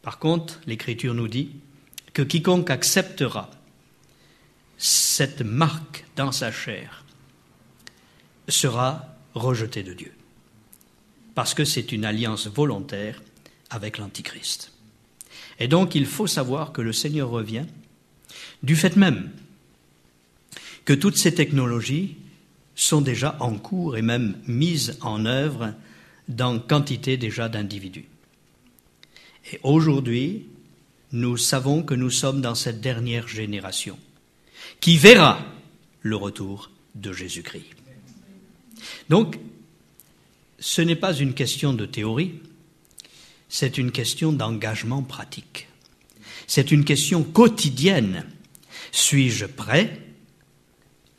[SPEAKER 1] Par contre, l'Écriture nous dit que quiconque acceptera cette marque dans sa chair sera rejeté de Dieu, parce que c'est une alliance volontaire avec l'Antichrist. Et donc il faut savoir que le Seigneur revient du fait même que toutes ces technologies sont déjà en cours et même mises en œuvre dans quantité déjà d'individus. Et aujourd'hui, nous savons que nous sommes dans cette dernière génération qui verra le retour de Jésus-Christ. Donc, ce n'est pas une question de théorie, c'est une question d'engagement pratique. C'est une question quotidienne. Suis-je prêt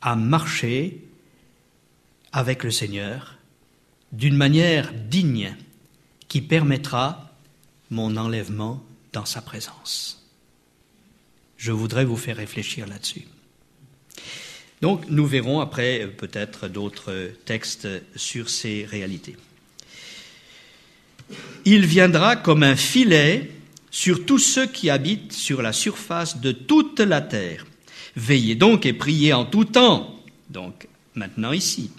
[SPEAKER 1] à marcher avec le Seigneur d'une manière digne qui permettra mon enlèvement dans sa présence. Je voudrais vous faire réfléchir là-dessus. Donc nous verrons après peut-être d'autres textes sur ces réalités. Il viendra comme un filet sur tous ceux qui habitent sur la surface de toute la terre. Veillez donc et priez en tout temps, donc maintenant ici,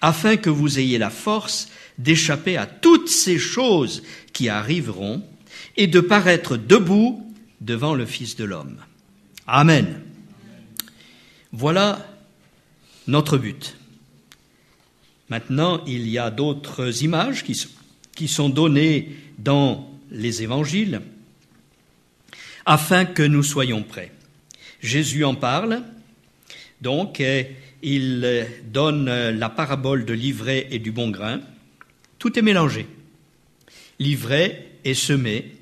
[SPEAKER 1] afin que vous ayez la force d'échapper à toutes ces choses qui arriveront et de paraître debout devant le Fils de l'homme. Amen. Voilà notre but. Maintenant, il y a d'autres images qui sont, données dans les évangiles afin que nous soyons prêts. Jésus en parle, donc, et il donne la parabole de l'ivraie et du bon grain. Tout est mélangé. L'ivraie est semé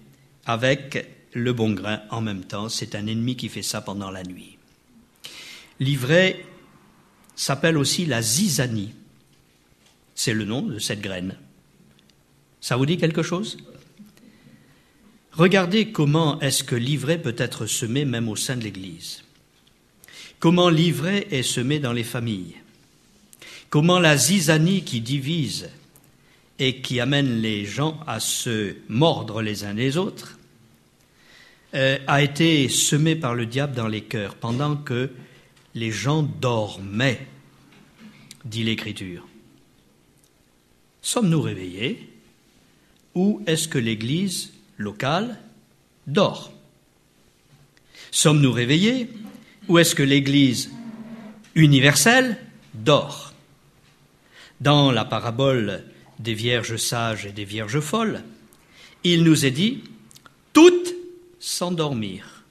[SPEAKER 1] avec le bon grain en même temps. C'est un ennemi qui fait ça pendant la nuit. L'ivraie s'appelle aussi la zizanie. C'est le nom de cette graine. Ça vous dit quelque chose? Regardez comment est-ce que l'ivraie peut être semé même au sein de l'Église. Comment l'ivraie est semé dans les familles? Comment la zizanie qui divise et qui amène les gens à se mordre les uns les autres euh, a été semée par le diable dans les cœurs pendant que les gens dormaient, dit l'Écriture. Sommes-nous réveillés ou est-ce que l'Église locale dort? Sommes-nous réveillés ou est-ce que l'Église universelle dort Dans la parabole des vierges sages et des vierges folles, il nous est dit toutes s'endormirent.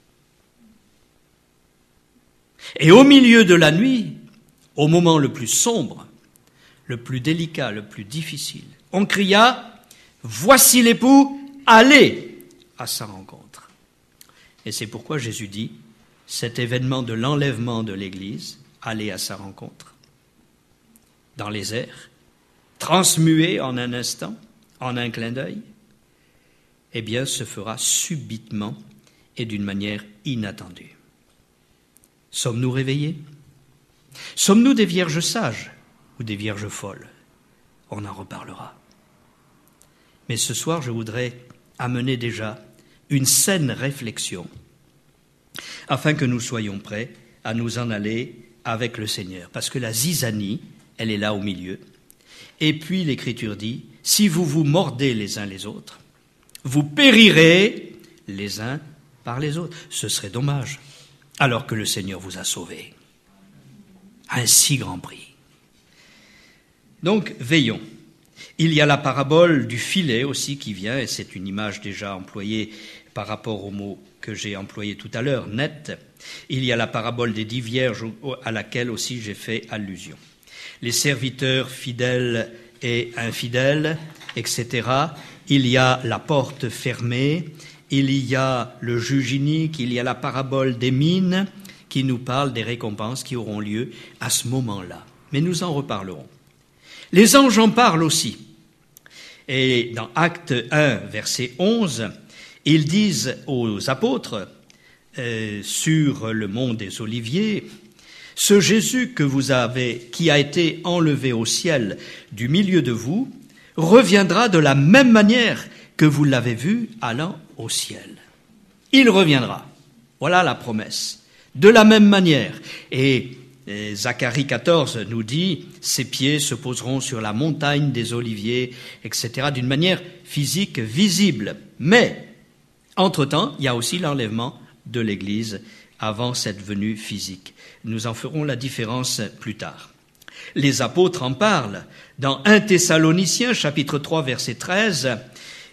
[SPEAKER 1] Et au milieu de la nuit, au moment le plus sombre, le plus délicat, le plus difficile, on cria Voici l'époux, allez à sa rencontre. Et c'est pourquoi Jésus dit cet événement de l'enlèvement de l'Église, aller à sa rencontre, dans les airs, transmué en un instant, en un clin d'œil, eh bien, se fera subitement et d'une manière inattendue. Sommes-nous réveillés? Sommes-nous des vierges sages ou des vierges folles? On en reparlera. Mais ce soir, je voudrais amener déjà une saine réflexion afin que nous soyons prêts à nous en aller avec le Seigneur. Parce que la zizanie, elle est là au milieu. Et puis l'Écriture dit, si vous vous mordez les uns les autres, vous périrez les uns par les autres. Ce serait dommage, alors que le Seigneur vous a sauvés un si grand prix. Donc, veillons. Il y a la parabole du filet aussi qui vient, et c'est une image déjà employée par rapport au mot que j'ai employé tout à l'heure, net. Il y a la parabole des dix vierges à laquelle aussi j'ai fait allusion. Les serviteurs fidèles et infidèles, etc. Il y a la porte fermée, il y a le juge inique, il y a la parabole des mines qui nous parle des récompenses qui auront lieu à ce moment-là. Mais nous en reparlerons. Les anges en parlent aussi. Et dans Acte 1, verset 11, ils disent aux apôtres euh, sur le mont des Oliviers, ce Jésus que vous avez, qui a été enlevé au ciel du milieu de vous, reviendra de la même manière que vous l'avez vu allant au ciel. Il reviendra. Voilà la promesse. De la même manière. Et Zacharie 14 nous dit, ses pieds se poseront sur la montagne des oliviers, etc., d'une manière physique visible. Mais, entre-temps, il y a aussi l'enlèvement de l'Église avant cette venue physique. Nous en ferons la différence plus tard. Les apôtres en parlent. Dans 1 Thessaloniciens chapitre 3 verset 13,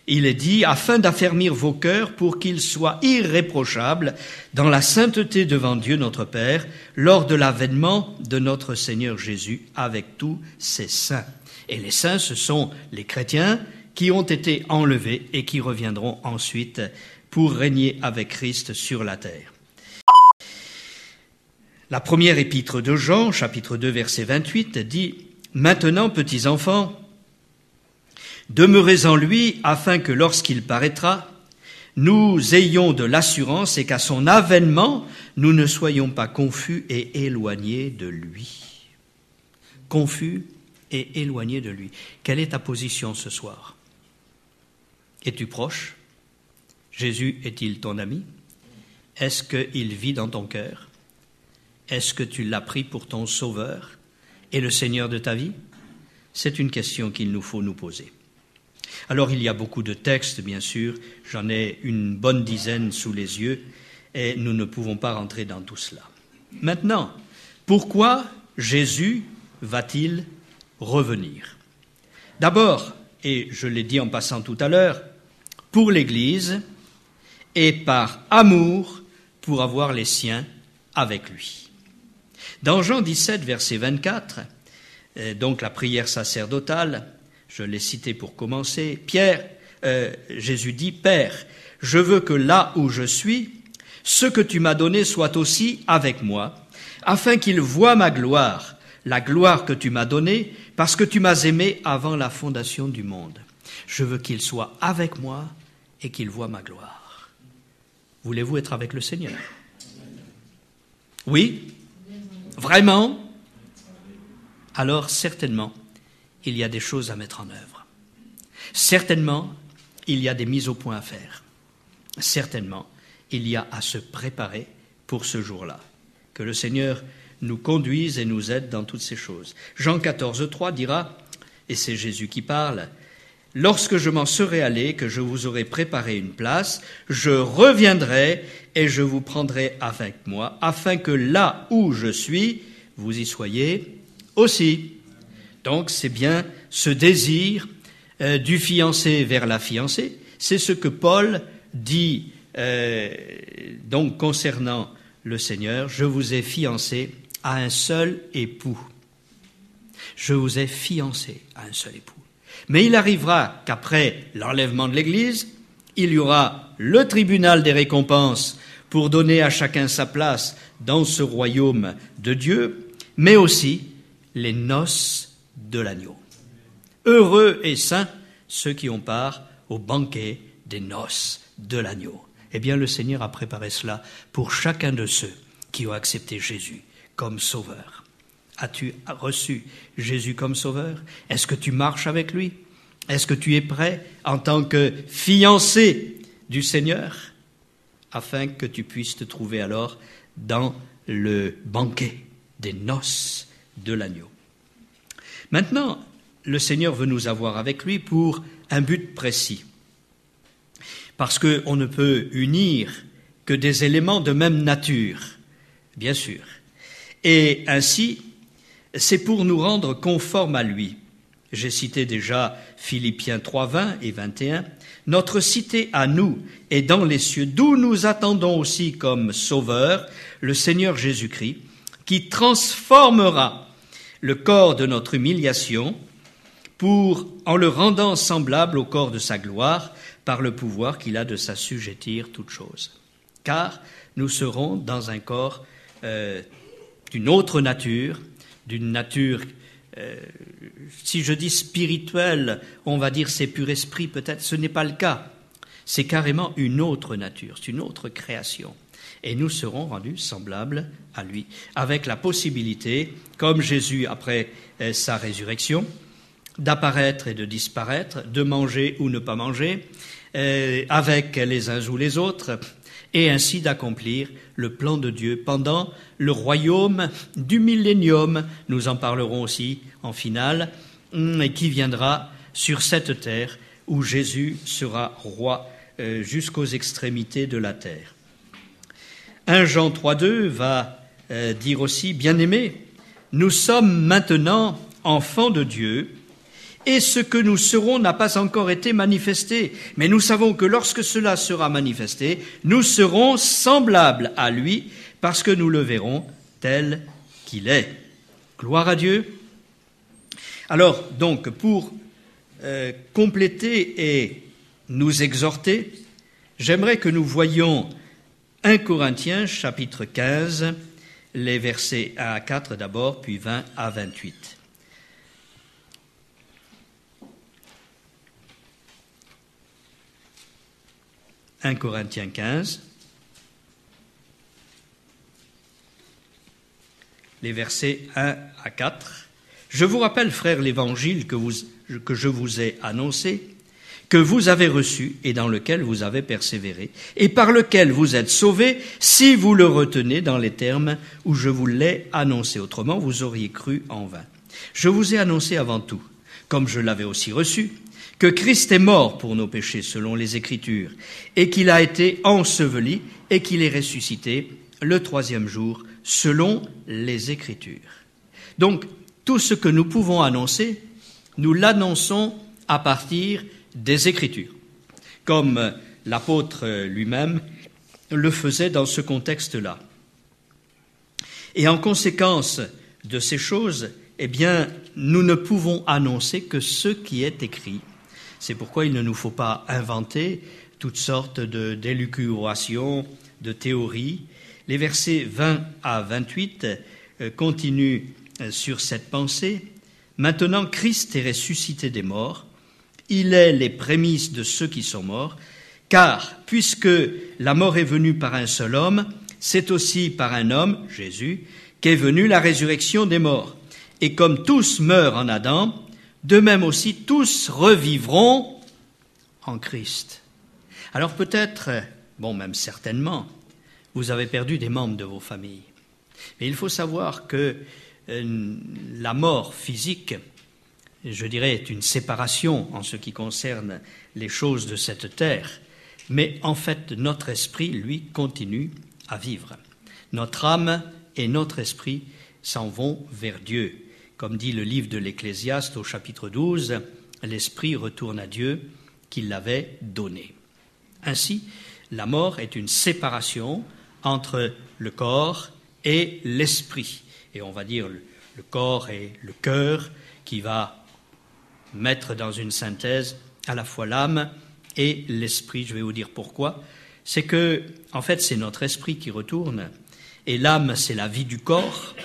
[SPEAKER 1] il est dit, afin d'affermir vos cœurs pour qu'ils soient irréprochables dans la sainteté devant Dieu notre Père, lors de l'avènement de notre Seigneur Jésus avec tous ses saints. Et les saints, ce sont les chrétiens qui ont été enlevés et qui reviendront ensuite pour régner avec Christ sur la terre. La première épître de Jean, chapitre 2, verset 28, dit Maintenant, petits enfants, Demeurez en lui afin que lorsqu'il paraîtra, nous ayons de l'assurance et qu'à son avènement, nous ne soyons pas confus et éloignés de lui. Confus et éloignés de lui. Quelle est ta position ce soir? Es-tu proche? Jésus est-il ton ami? Est-ce qu'il vit dans ton cœur? Est-ce que tu l'as pris pour ton sauveur et le Seigneur de ta vie? C'est une question qu'il nous faut nous poser. Alors il y a beaucoup de textes, bien sûr, j'en ai une bonne dizaine sous les yeux, et nous ne pouvons pas rentrer dans tout cela. Maintenant, pourquoi Jésus va-t-il revenir? D'abord, et je l'ai dit en passant tout à l'heure, pour l'Église et par amour pour avoir les siens avec lui. Dans Jean 17, verset 24, euh, donc la prière sacerdotale, je l'ai cité pour commencer, Pierre, euh, Jésus dit, Père, je veux que là où je suis, ce que tu m'as donné soit aussi avec moi, afin qu'il voie ma gloire, la gloire que tu m'as donnée, parce que tu m'as aimé avant la fondation du monde. Je veux qu'il soit avec moi et qu'il voie ma gloire. Voulez-vous être avec le Seigneur? Oui? Vraiment? Alors certainement, il y a des choses à mettre en œuvre. Certainement, il y a des mises au point à faire. Certainement, il y a à se préparer pour ce jour-là. Que le Seigneur nous conduise et nous aide dans toutes ces choses. Jean 14, 3 dira, et c'est Jésus qui parle, Lorsque je m'en serai allé, que je vous aurai préparé une place, je reviendrai et je vous prendrai avec moi, afin que là où je suis, vous y soyez aussi. Donc c'est bien ce désir euh, du fiancé vers la fiancée, c'est ce que Paul dit euh, donc concernant le Seigneur, je vous ai fiancé à un seul époux. Je vous ai fiancé à un seul époux. Mais il arrivera qu'après l'enlèvement de l'Église, il y aura le tribunal des récompenses pour donner à chacun sa place dans ce royaume de Dieu, mais aussi les noces de l'agneau. Heureux et saints ceux qui ont part au banquet des noces de l'agneau. Eh bien, le Seigneur a préparé cela pour chacun de ceux qui ont accepté Jésus comme sauveur. As-tu reçu Jésus comme sauveur? Est-ce que tu marches avec lui? Est-ce que tu es prêt en tant que fiancé du Seigneur afin que tu puisses te trouver alors dans le banquet des noces de l'agneau? Maintenant, le Seigneur veut nous avoir avec lui pour un but précis. Parce qu'on ne peut unir que des éléments de même nature, bien sûr. Et ainsi, c'est pour nous rendre conformes à lui. J'ai cité déjà Philippiens 3, 20 et 21. Notre cité à nous est dans les cieux, d'où nous attendons aussi comme sauveur le Seigneur Jésus-Christ, qui transformera le corps de notre humiliation pour, en le rendant semblable au corps de sa gloire, par le pouvoir qu'il a de s'assujettir toutes choses. Car nous serons dans un corps euh, d'une autre nature, d'une nature, euh, si je dis spirituelle, on va dire c'est pur esprit, peut-être ce n'est pas le cas. C'est carrément une autre nature, c'est une autre création. Et nous serons rendus semblables à lui, avec la possibilité, comme Jésus après euh, sa résurrection, d'apparaître et de disparaître, de manger ou ne pas manger, euh, avec les uns ou les autres, et ainsi d'accomplir le plan de Dieu pendant le royaume du millénium. Nous en parlerons aussi en finale, hum, et qui viendra sur cette terre où Jésus sera roi euh, jusqu'aux extrémités de la terre. 1 Jean 3.2 va euh, dire aussi, bien-aimés, nous sommes maintenant enfants de Dieu, et ce que nous serons n'a pas encore été manifesté. Mais nous savons que lorsque cela sera manifesté, nous serons semblables à lui parce que nous le verrons tel qu'il est. Gloire à Dieu. Alors, donc, pour euh, compléter et nous exhorter, j'aimerais que nous voyions 1 Corinthiens chapitre 15, les versets 1 à 4 d'abord, puis 20 à 28. 1 Corinthiens 15, les versets 1 à 4. Je vous rappelle, frères, l'évangile que, que je vous ai annoncé, que vous avez reçu et dans lequel vous avez persévéré, et par lequel vous êtes sauvés si vous le retenez dans les termes où je vous l'ai annoncé. Autrement, vous auriez cru en vain. Je vous ai annoncé avant tout, comme je l'avais aussi reçu, que Christ est mort pour nos péchés selon les Écritures, et qu'il a été enseveli, et qu'il est ressuscité le troisième jour selon les Écritures. Donc, tout ce que nous pouvons annoncer, nous l'annonçons à partir des Écritures. Comme l'apôtre lui-même le faisait dans ce contexte-là. Et en conséquence de ces choses, eh bien, nous ne pouvons annoncer que ce qui est écrit. C'est pourquoi il ne nous faut pas inventer toutes sortes de d'élucubrations, de théories. Les versets 20 à 28 euh, continuent euh, sur cette pensée. Maintenant, Christ est ressuscité des morts. Il est les prémices de ceux qui sont morts, car puisque la mort est venue par un seul homme, c'est aussi par un homme, Jésus, qu'est venue la résurrection des morts. Et comme tous meurent en Adam, de même aussi tous revivront en Christ. Alors peut-être, bon même certainement, vous avez perdu des membres de vos familles. Mais il faut savoir que euh, la mort physique, je dirais, est une séparation en ce qui concerne les choses de cette terre, mais en fait notre esprit, lui, continue à vivre. Notre âme et notre esprit s'en vont vers Dieu. Comme dit le livre de l'Ecclésiaste au chapitre 12, l'esprit retourne à Dieu qui l'avait donné. Ainsi, la mort est une séparation entre le corps et l'esprit. Et on va dire le corps et le cœur qui va mettre dans une synthèse à la fois l'âme et l'esprit. Je vais vous dire pourquoi. C'est que, en fait, c'est notre esprit qui retourne, et l'âme, c'est la vie du corps,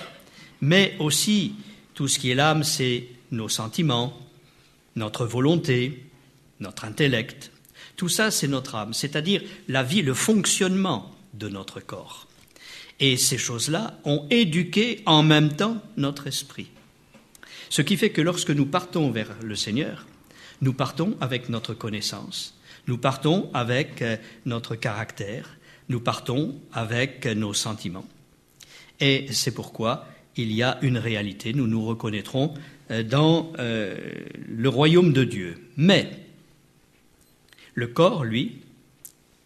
[SPEAKER 1] mais aussi tout ce qui est l'âme, c'est nos sentiments, notre volonté, notre intellect. Tout ça, c'est notre âme, c'est-à-dire la vie, le fonctionnement de notre corps. Et ces choses-là ont éduqué en même temps notre esprit. Ce qui fait que lorsque nous partons vers le Seigneur, nous partons avec notre connaissance, nous partons avec euh, notre caractère, nous partons avec nos sentiments. Et c'est pourquoi il y a une réalité, nous nous reconnaîtrons euh, dans euh, le royaume de Dieu. Mais le corps, lui,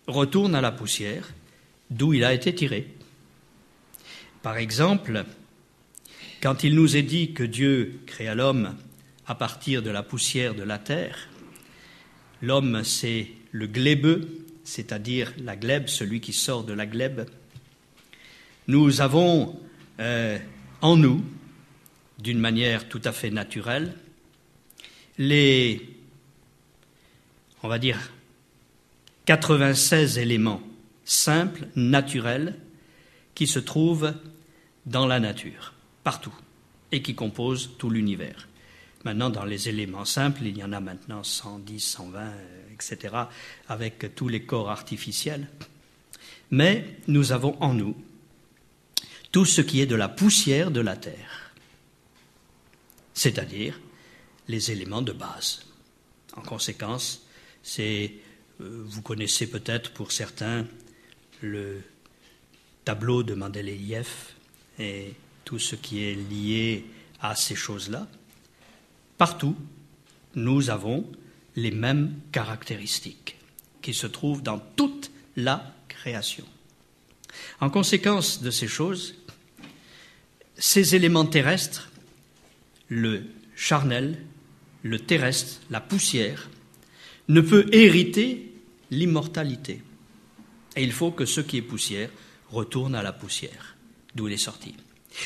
[SPEAKER 1] retourne à la poussière d'où il a été tiré. Par exemple, quand il nous est dit que Dieu créa l'homme à partir de la poussière de la terre, l'homme c'est le glébeux, c'est-à-dire la glèbe, celui qui sort de la glèbe. Nous avons euh, en nous, d'une manière tout à fait naturelle, les, on va dire, 96 éléments simples, naturels, qui se trouvent dans la nature, partout, et qui composent tout l'univers. Maintenant, dans les éléments simples, il y en a maintenant 110, 120, etc., avec tous les corps artificiels. Mais nous avons en nous tout ce qui est de la poussière de la terre, c'est-à-dire les éléments de base. En conséquence, c'est, euh, vous connaissez peut-être pour certains le tableau de Mendeleïev et tout ce qui est lié à ces choses-là, partout, nous avons les mêmes caractéristiques qui se trouvent dans toute la création. En conséquence de ces choses, ces éléments terrestres, le charnel, le terrestre, la poussière, ne peut hériter l'immortalité. Et il faut que ce qui est poussière retourne à la poussière, d'où il est sorti.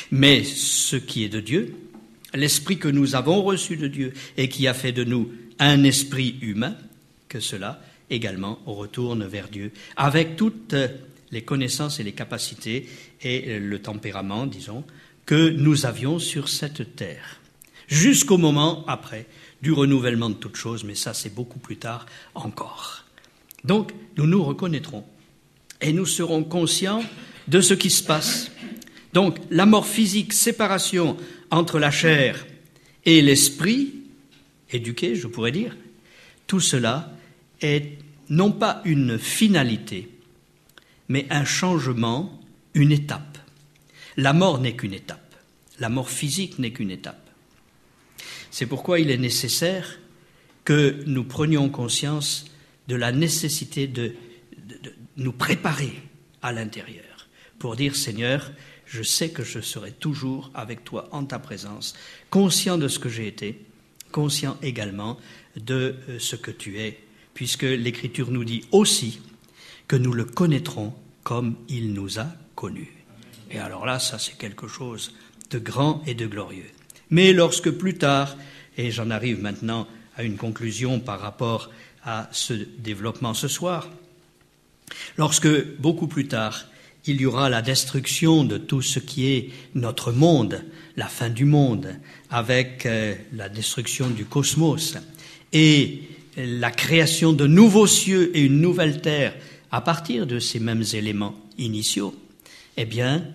[SPEAKER 1] Mais ce qui est de Dieu, l'esprit que nous avons reçu de Dieu et qui a fait de nous un esprit humain, que cela également retourne vers Dieu, avec toutes les connaissances et les capacités et le tempérament, disons, que nous avions sur cette terre, jusqu'au moment après du renouvellement de toutes choses, mais ça c'est beaucoup plus tard encore. Donc nous nous reconnaîtrons et nous serons conscients de ce qui se passe. Donc la mort physique, séparation entre la chair et l'esprit, éduqué je pourrais dire, tout cela est non pas une finalité, mais un changement, une étape. La mort n'est qu'une étape, la mort physique n'est qu'une étape. C'est pourquoi il est nécessaire que nous prenions conscience de la nécessité de nous préparer à l'intérieur pour dire Seigneur, je sais que je serai toujours avec toi en ta présence, conscient de ce que j'ai été, conscient également de euh, ce que tu es, puisque l'Écriture nous dit aussi que nous le connaîtrons comme il nous a connus. Et alors là, ça c'est quelque chose de grand et de glorieux. Mais lorsque plus tard, et j'en arrive maintenant à une conclusion par rapport à ce développement ce soir, lorsque beaucoup plus tard, il y aura la destruction de tout ce qui est notre monde, la fin du monde, avec euh, la destruction du cosmos et la création de nouveaux cieux et une nouvelle terre à partir de ces mêmes éléments initiaux, eh bien,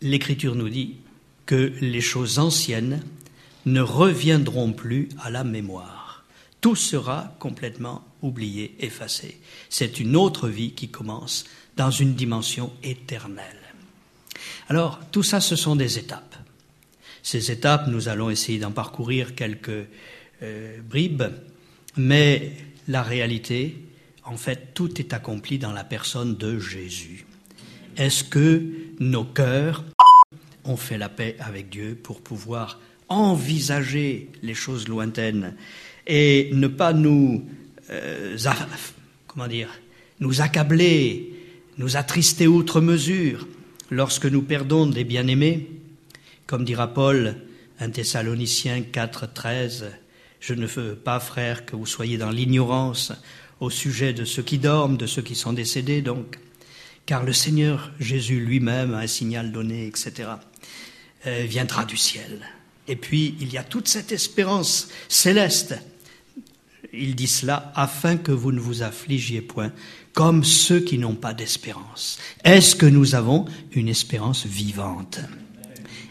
[SPEAKER 1] l'Écriture nous dit que les choses anciennes ne reviendront plus à la mémoire. Tout sera complètement oublié, effacé. C'est une autre vie qui commence dans une dimension éternelle. Alors, tout ça, ce sont des étapes. Ces étapes, nous allons essayer d'en parcourir quelques euh, bribes, mais la réalité, en fait, tout est accompli dans la personne de Jésus. Est-ce que nos cœurs ont fait la paix avec Dieu pour pouvoir envisager les choses lointaines et ne pas nous, euh, comment dire, nous accabler, nous attrister outre mesure lorsque nous perdons des bien-aimés, comme dira Paul, 1 Thessaloniciens 4, 13, je ne veux pas, frère, que vous soyez dans l'ignorance au sujet de ceux qui dorment, de ceux qui sont décédés, donc, car le Seigneur Jésus lui-même a un signal donné, etc., euh, viendra du ciel. Et puis, il y a toute cette espérance céleste. Il dit cela afin que vous ne vous affligiez point comme ceux qui n'ont pas d'espérance. Est-ce que nous avons une espérance vivante?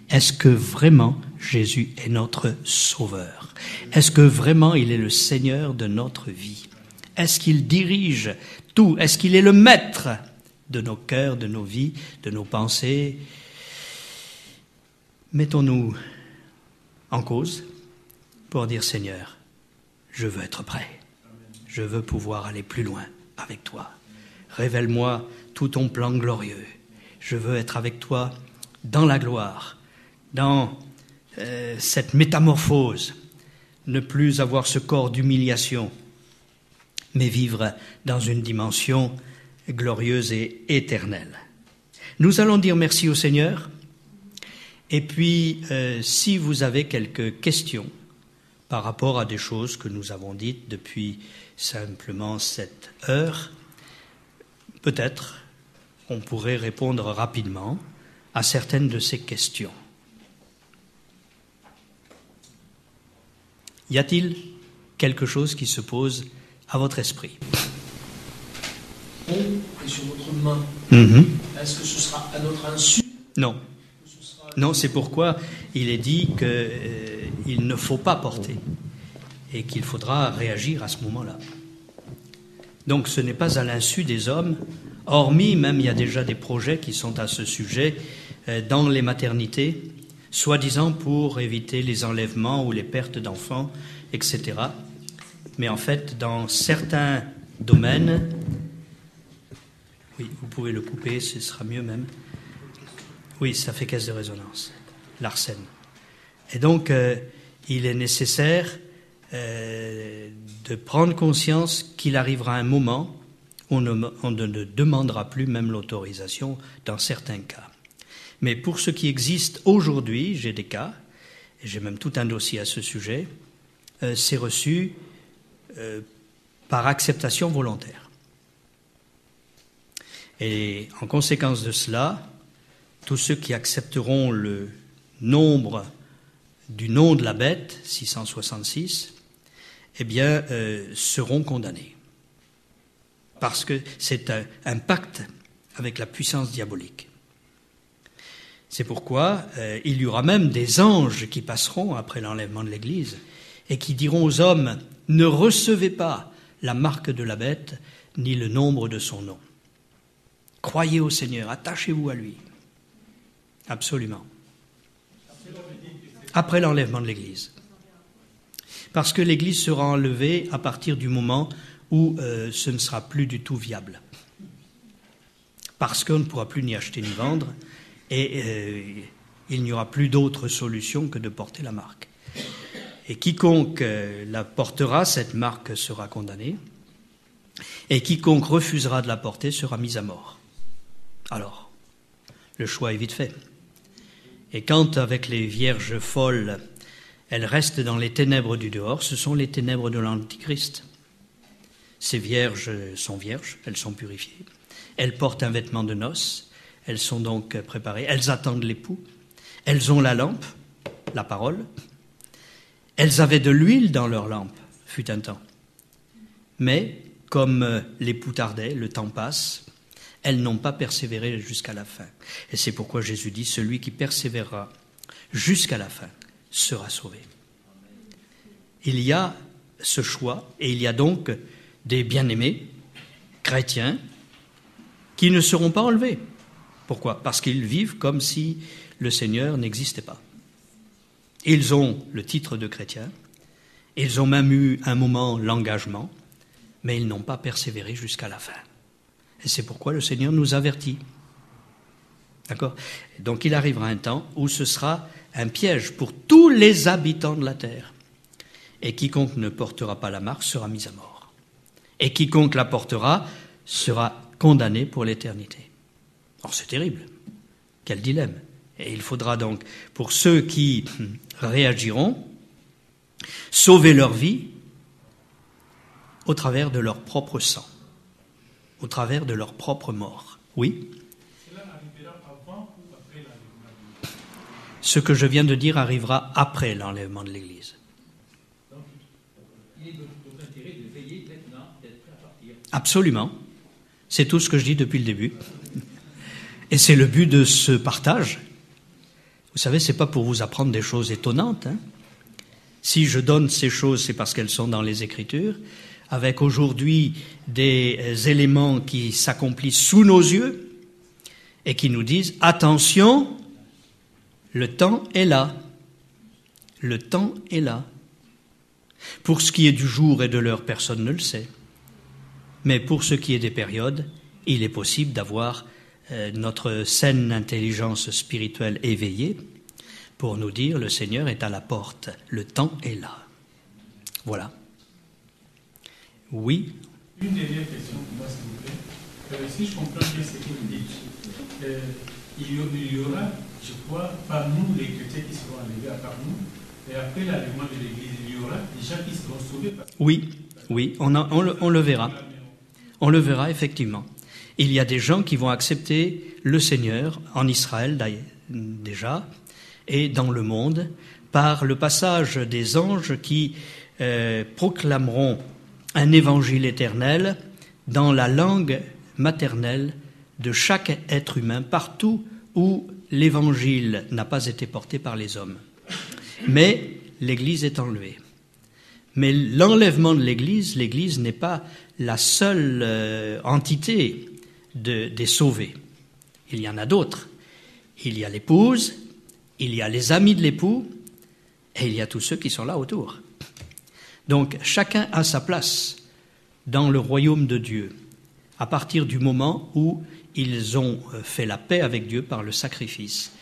[SPEAKER 1] Est-ce que vraiment Jésus est notre Sauveur? Est-ce que vraiment il est le Seigneur de notre vie? Est-ce qu'il dirige tout? Est-ce qu'il est le maître de nos cœurs, de nos vies, de nos pensées Mettons-nous en cause pour dire Seigneur, je veux être prêt. Je veux pouvoir aller plus loin avec toi. Révèle-moi tout ton plan glorieux. Je veux être avec toi dans la gloire, dans euh, cette métamorphose, ne plus avoir ce corps d'humiliation, mais vivre dans une dimension glorieuse et éternelle. Nous allons dire merci au Seigneur. Et puis, euh, si vous avez quelques questions par rapport à des choses que nous avons dites depuis simplement cette heure, peut-être on pourrait répondre rapidement à certaines de ces questions. Y a-t-il quelque chose qui se pose à votre esprit?
[SPEAKER 2] On est sur votre main.
[SPEAKER 1] Mhm.
[SPEAKER 2] Est-ce que ce sera à notre insu
[SPEAKER 1] Non. Non, c'est pourquoi il est dit qu'il ne faut pas porter et qu'il faudra réagir à ce moment-là. Donc ce n'est pas à l'insu des hommes, hormis même il y a déjà des projets qui sont à ce sujet euh, dans les maternités, soi-disant pour éviter les enlèvements ou les pertes d'enfants, etc. Mais en fait, dans certains domaines, vous pouvez le couper, ce sera mieux même. Oui, ça fait caisse de résonance, l'arsène. Et donc, euh, il est nécessaire euh, de prendre conscience qu'il arrivera un moment où on ne, demandera plus même l'autorisation dans certains cas. Mais pour ce qui existe aujourd'hui, j'ai des cas, j'ai même tout un dossier à ce sujet, euh, c'est reçu par acceptation volontaire. Et en conséquence de cela, tous ceux qui accepteront le nombre du nom de la bête, 666, eh bien, euh, seront condamnés. Parce que c'est un, pacte avec la puissance diabolique. C'est pourquoi euh, il y aura même des anges qui passeront après l'enlèvement de l'Église et qui diront aux hommes, ne recevez pas la marque de la bête ni le nombre de son nom. Croyez au Seigneur, attachez-vous à lui. Absolument. Après l'enlèvement de l'Église parce que l'Église sera enlevée à partir du moment où euh, ce ne sera plus du tout viable. Parce qu'on ne pourra plus ni acheter ni vendre, et euh, il n'y aura plus d'autre solution que de porter la marque. Et quiconque euh, la portera, cette marque sera condamnée, Et quiconque refusera de la porter sera mis à mort. Alors, le choix est vite fait. Et quand, avec les vierges folles, elles restent dans les ténèbres du dehors, ce sont les ténèbres de l'Antichrist. Ces vierges sont vierges, elles sont purifiées. Elles portent un vêtement de noces, elles sont donc préparées, elles attendent l'époux, elles ont la lampe, la parole, elles avaient de l'huile dans leur lampe, fut un temps. Mais, comme l'époux tardait, le temps passe, elles n'ont pas persévéré jusqu'à la fin. Et c'est pourquoi Jésus dit, celui qui persévérera jusqu'à la fin sera sauvé. Il y a ce choix, et il y a donc des bien-aimés chrétiens qui ne seront pas enlevés. Pourquoi? Parce qu'ils vivent comme si le Seigneur n'existait pas. Ils ont le titre de chrétien, ils ont même eu un moment l'engagement, mais ils n'ont pas persévéré jusqu'à la fin. Et c'est pourquoi le Seigneur nous avertit. D'accord? Donc il arrivera un temps où ce sera un piège pour tous les habitants de la terre. Et quiconque ne portera pas la marque sera mis à mort. Et quiconque la portera sera condamné pour l'éternité. Oh, c'est terrible. Quel dilemme. Et il faudra donc, pour ceux qui *laughs* réagiront, sauver leur vie au travers de leur propre sang, au travers de leur propre mort. Oui Ce que je viens de dire arrivera après l'enlèvement de l'Église. Absolument. C'est tout ce que je dis depuis le début. Et c'est le but de ce partage. Vous savez, c'est pas pour vous apprendre des choses étonnantes. Hein. Si je donne ces choses, c'est parce qu'elles sont dans les Écritures, avec aujourd'hui des éléments qui s'accomplissent sous nos yeux et qui nous disent attention, le temps est là. Le temps est là. Pour ce qui est du jour et de l'heure, personne ne le sait. Mais pour ce qui est des périodes, il est possible d'avoir euh, notre saine intelligence spirituelle éveillée pour nous dire le Seigneur est à la porte, le temps est là. Voilà. Oui.
[SPEAKER 3] Une dernière question pour moi, s'il vous plaît. Euh, si je comprends bien ce que vous dites, euh, il, y aura, je crois, par nous les chrétiens qui seront enlevés à part nous, et après l'enlèvement de l'Église, il y aura des gens qui seront sauvés.
[SPEAKER 1] Oui, oui, on, on le verra. On le verra effectivement. Il y a des gens qui vont accepter le Seigneur en Israël déjà et dans le monde par le passage des anges qui euh, proclameront un évangile éternel dans la langue maternelle de chaque être humain partout où l'évangile n'a pas été porté par les hommes. Mais l'Église est enlevée. Mais l'enlèvement de l'Église, l'Église n'est pas la seule euh, entité des sauvés. Il y en a d'autres. Il y a l'épouse, il y a les amis de l'époux, et il y a tous ceux qui sont là autour. Donc chacun a sa place dans le royaume de Dieu, à partir du moment où ils ont euh, fait la paix avec Dieu par le sacrifice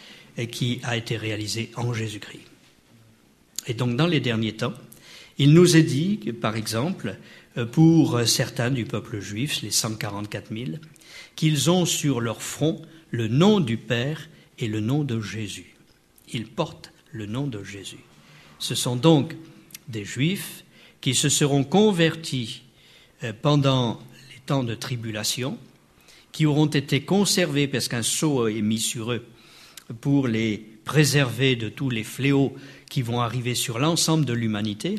[SPEAKER 1] qui a été réalisé en Jésus-Christ. Et donc dans les derniers temps, il nous est dit que, par exemple, euh, pour certains du peuple juif, les 144 000, qu'ils ont sur leur front le nom du Père et le nom de Jésus. Ils portent le nom de Jésus. Ce sont donc des Juifs qui se seront convertis euh, pendant les temps de tribulation, qui auront été conservés parce qu'un sceau est mis sur eux pour les préserver de tous les fléaux qui vont arriver sur l'ensemble de l'humanité,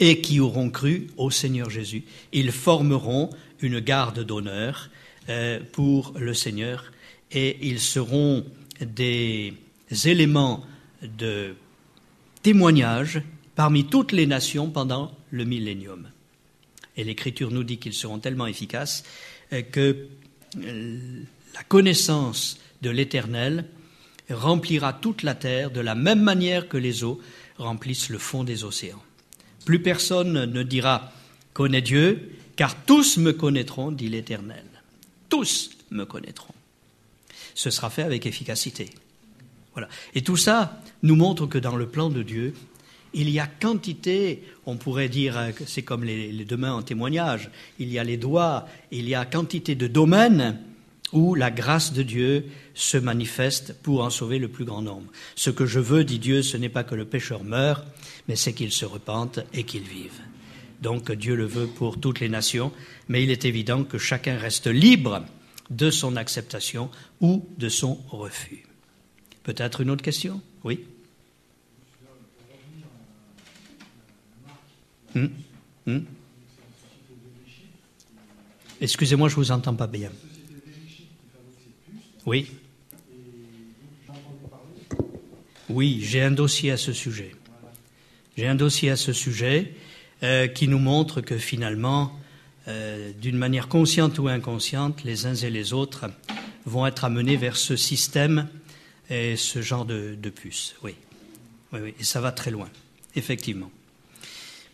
[SPEAKER 1] et qui auront cru au Seigneur Jésus. Ils formeront une garde d'honneur euh, pour le Seigneur et ils seront des éléments de témoignage parmi toutes les nations pendant le millénium. Et l'Écriture nous dit qu'ils seront tellement efficaces euh, que euh, la connaissance de l'Éternel remplira toute la terre de la même manière que les eaux remplissent le fond des océans. Plus personne ne dira connais Dieu, car tous me connaîtront, dit l'Éternel. Tous me connaîtront. Ce sera fait avec efficacité. Voilà. Et tout ça nous montre que dans le plan de Dieu, il y a quantité, on pourrait dire que c'est comme les, les deux mains en témoignage, il y a les doigts, il y a quantité de domaines où la grâce de Dieu se manifeste pour en sauver le plus grand nombre. Ce que je veux, dit Dieu, ce n'est pas que le pécheur meure, mais c'est qu'il se repente et qu'il vive. Donc Dieu le veut pour toutes les nations, mais il est évident que chacun reste libre de son acceptation ou de son refus. Peut-être une autre question? Oui? Hmm hmm Excusez-moi, je ne vous entends pas bien. Oui. Oui, j'ai un dossier à ce sujet. J'ai un dossier à ce sujet euh, qui nous montre que finalement, euh, d'une manière consciente ou inconsciente, les uns et les autres vont être amenés vers ce système et ce genre de, de puce. Oui. oui, oui, et ça va très loin, effectivement.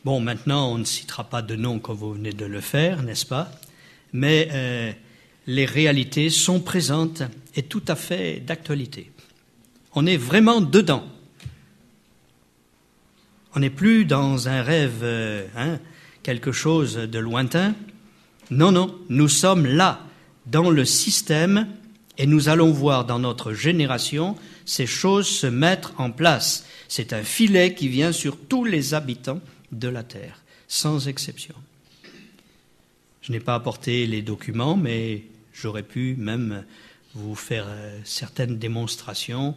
[SPEAKER 1] Bon, maintenant, on ne citera pas de nom comme vous venez de le faire, n'est-ce pas? Mais euh, les réalités sont présentes et tout à fait d'actualité. On est vraiment dedans. On n'est plus dans un rêve, euh, hein, quelque chose de lointain. Non, non, nous sommes là, dans le système, et nous allons voir dans notre génération ces choses se mettre en place. C'est un filet qui vient sur tous les habitants de la Terre, sans exception. Je n'ai pas apporté les documents, mais j'aurais pu même vous faire euh, certaines démonstrations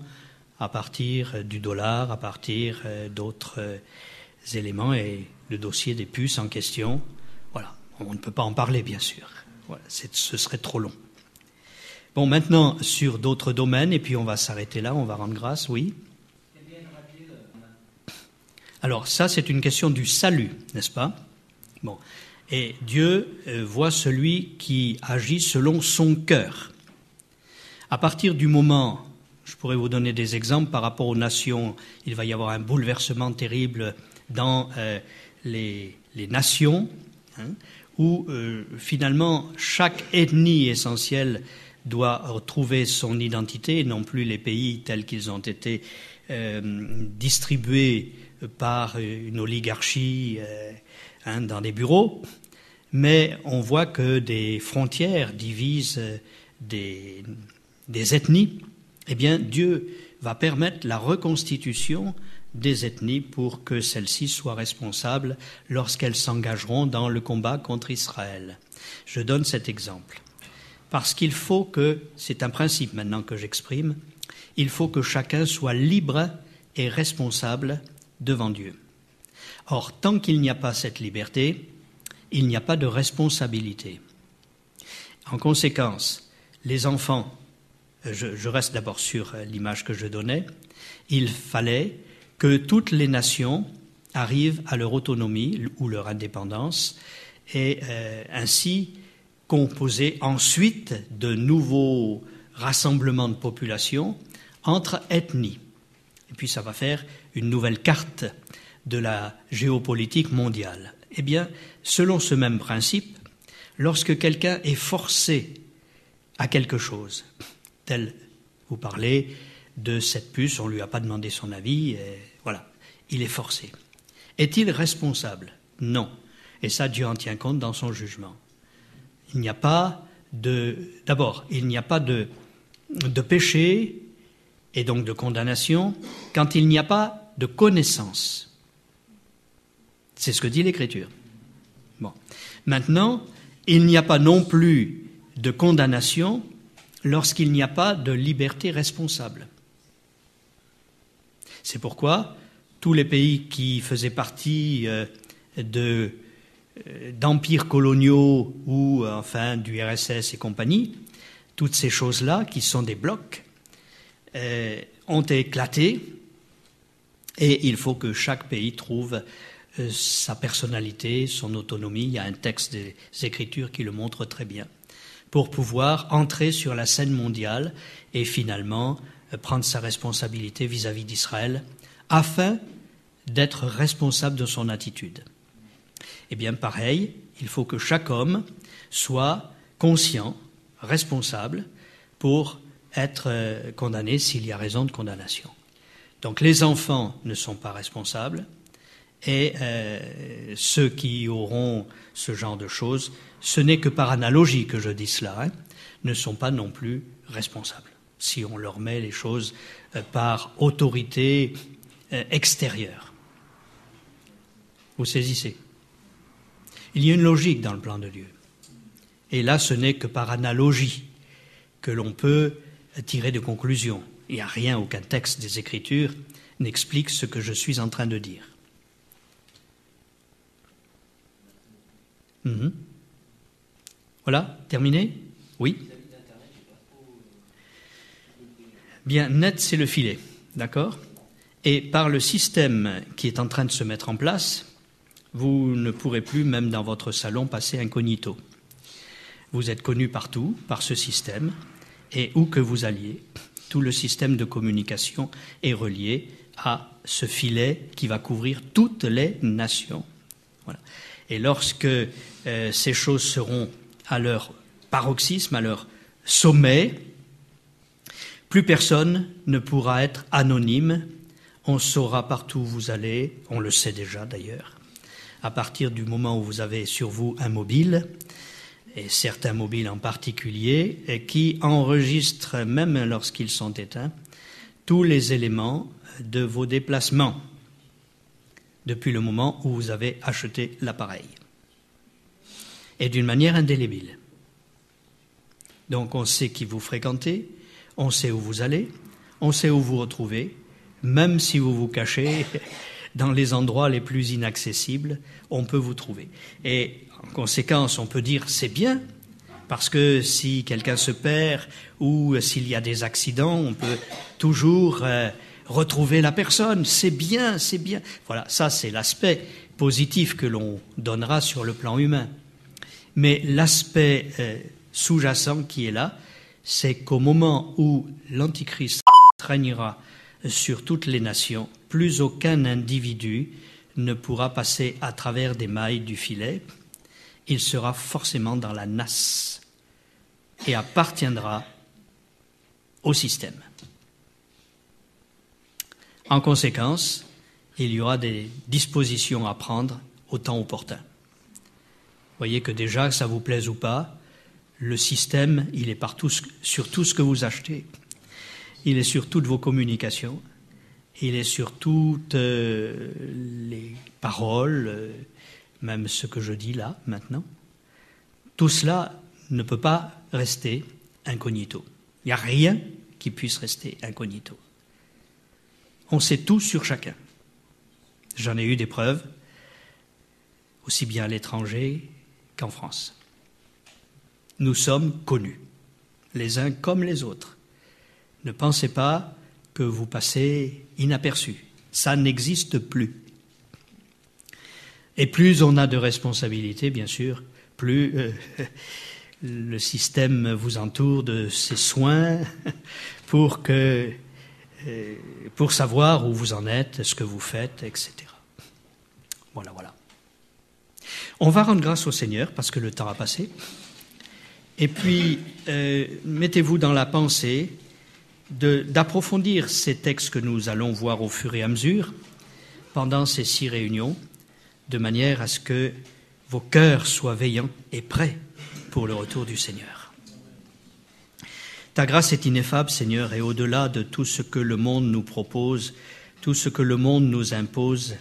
[SPEAKER 1] à partir du dollar, à partir euh, d'autres euh, éléments et le dossier des puces en question. Voilà, on ne peut pas en parler bien sûr. Ce serait trop long. Bon, maintenant sur d'autres domaines, et puis on va s'arrêter là, on va rendre grâce, oui. Alors ça, c'est une question du salut, n'est-ce pas? Et Dieu voit celui qui agit selon son cœur. À partir du moment, je pourrais vous donner des exemples par rapport aux nations, il va y avoir un bouleversement terrible dans euh, les, nations, hein, où euh, finalement chaque ethnie essentielle doit retrouver son identité, non plus les pays tels qu'ils ont été euh, distribués par une oligarchie hein, dans des bureaux. Mais on voit que des frontières divisent des, des ethnies, eh bien Dieu va permettre la reconstitution des ethnies pour que celles-ci soient responsables lorsqu'elles s'engageront dans le combat contre Israël. Je donne cet exemple. Parce qu'il faut que, c'est un principe maintenant que j'exprime, il faut que chacun soit libre et responsable devant Dieu. Or, tant qu'il n'y a pas cette liberté, il n'y a pas de responsabilité. En conséquence, les enfants je, reste d'abord sur euh, l'image que je donnais, il fallait que toutes les nations arrivent à leur autonomie ou leur indépendance et euh, ainsi composer ensuite de nouveaux rassemblements de population entre ethnies. Et puis ça va faire une nouvelle carte de la géopolitique mondiale. Eh bien, selon ce même principe, lorsque quelqu'un est forcé à quelque chose, tel vous parlez de cette puce, on ne lui a pas demandé son avis, voilà, il est forcé. Est-il responsable? Non. Et ça, Dieu en tient compte dans son jugement. Il n'y a pas de. D'abord, il n'y a pas de, de péché et donc de condamnation quand il n'y a pas de connaissance. C'est ce que dit l'Écriture. Maintenant, il n'y a pas non plus de condamnation lorsqu'il n'y a pas de liberté responsable. C'est pourquoi tous les pays qui faisaient partie euh, euh, d'empires coloniaux ou euh, enfin du RSS et compagnie, toutes ces choses-là, qui sont des blocs, ont éclaté et il faut que chaque pays trouve sa personnalité, son autonomie. Il y a un texte des Écritures qui le montre très bien pour pouvoir entrer sur la scène mondiale et finalement euh, prendre sa responsabilité vis-à-vis d'Israël afin d'être responsable de son attitude. Eh bien, pareil, il faut que chaque homme soit conscient, responsable, pour être euh, condamné s'il y a raison de condamnation. Donc les enfants ne sont pas responsables, Et euh, ceux qui auront ce genre de choses, ce n'est que par analogie que je dis cela, hein, ne sont pas non plus responsables. Si on leur met les choses euh, par autorité extérieure. Vous saisissez Il y a une logique dans le plan de Dieu. Et là, ce n'est que par analogie que l'on peut tirer des conclusions. Il n'y a rien, aucun texte des Écritures n'explique ce que je suis en train de dire. Mhm. Voilà, terminé? Oui Bien, net, c'est le filet, d'accord? Et par le système qui est en train de se mettre en place, vous ne pourrez plus, même dans votre salon, passer incognito. Vous êtes connu partout par ce système, et où que vous alliez, tout le système de communication est relié à ce filet qui va couvrir toutes les nations. Et lorsque euh, ces choses seront à leur paroxysme, à leur sommet, plus personne ne pourra être anonyme. On saura partout où vous allez, on le sait déjà d'ailleurs. À partir du moment où vous avez sur vous un mobile, et certains mobiles en particulier, qui enregistrent, même lorsqu'ils sont éteints, tous les éléments de vos déplacements depuis le moment où vous avez acheté l'appareil. Et d'une manière indélébile. Donc on sait qui vous fréquentez, on sait où vous allez, on sait où vous retrouvez, même si vous vous cachez *laughs* dans les endroits les plus inaccessibles, on peut vous trouver. Conséquence, on peut dire c'est bien, parce que si quelqu'un se perd ou s'il y a des accidents, on peut toujours euh, retrouver la personne. C'est bien, c'est bien. Voilà, ça c'est l'aspect positif que l'on donnera sur le plan humain. Mais l'aspect euh, sous-jacent qui est là, c'est qu'au moment où l'Antichrist régnera sur toutes les nations, plus aucun individu ne pourra passer à travers des mailles du filet, il sera forcément dans la nasse et appartiendra au système. En conséquence, il y aura des dispositions à prendre au temps opportun. Voyez que déjà, que ça vous plaise ou pas, le système, il est partout sur tout ce que vous achetez. Il est sur toutes vos communications. Il est sur toutes euh, les paroles, euh, même ce que je dis là, maintenant. Tout cela ne peut pas rester incognito. Il n'y a rien qui puisse rester incognito. On sait tout sur chacun. J'en ai eu des preuves, aussi bien à l'étranger qu'en France. Nous sommes connus, les uns comme les autres. Ne pensez pas que vous passez inaperçu. Ça n'existe plus. Et plus on a de responsabilités, bien sûr, plus euh, *laughs* le système vous entoure de ses soins *laughs* pour que euh, pour savoir où vous en êtes, ce que vous faites, etc. Voilà, voilà. On va rendre grâce au Seigneur parce que le temps a passé. Et puis, euh, mettez-vous dans la pensée d'approfondir ces textes que nous allons voir au fur et à mesure pendant ces six réunions, de manière à ce que vos cœurs soient veillants et prêts pour le retour du Seigneur. Ta grâce est ineffable, Seigneur, et au-delà de tout ce que le monde nous propose, tout ce que le monde nous impose,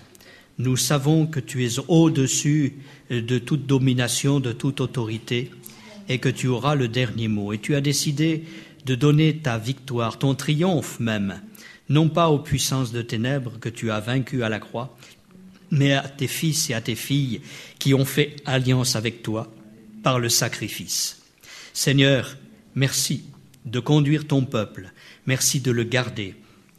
[SPEAKER 1] nous savons que tu es au-dessus de toute domination, de toute autorité, et que tu auras le dernier mot. Et tu as décidé de donner ta victoire, ton triomphe même, non pas aux puissances de ténèbres que tu as vaincues à la croix, mais à tes fils et à tes filles qui ont fait alliance avec toi par le sacrifice. Seigneur, merci de conduire ton peuple, merci de le garder,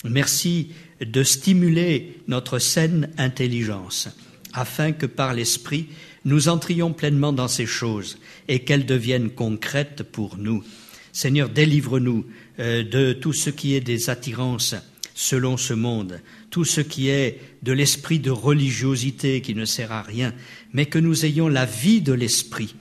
[SPEAKER 1] merci de stimuler notre saine intelligence, afin que par l'Esprit nous entrions pleinement dans ces choses et qu'elles deviennent concrètes pour nous. Seigneur, délivre-nous euh, de tout ce qui est des attirances selon ce monde, tout ce qui est de l'esprit de religiosité qui ne sert à rien, mais que nous ayons la vie de l'esprit,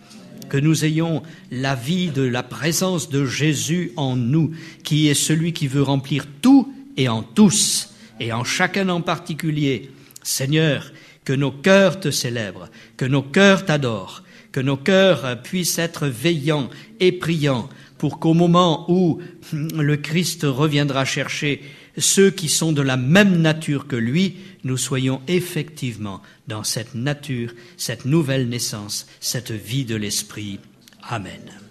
[SPEAKER 1] que nous ayons la vie de la présence de Jésus en nous, qui est celui qui veut remplir tout et en tous, et en chacun en particulier. Seigneur, que nos cœurs te célèbrent, que nos cœurs t'adorent, que nos cœurs puissent être veillants et priants pour qu'au moment où le Christ reviendra chercher ceux qui sont de la même nature que lui, nous soyons effectivement dans cette nature, cette nouvelle naissance, cette vie de l'Esprit. Amen.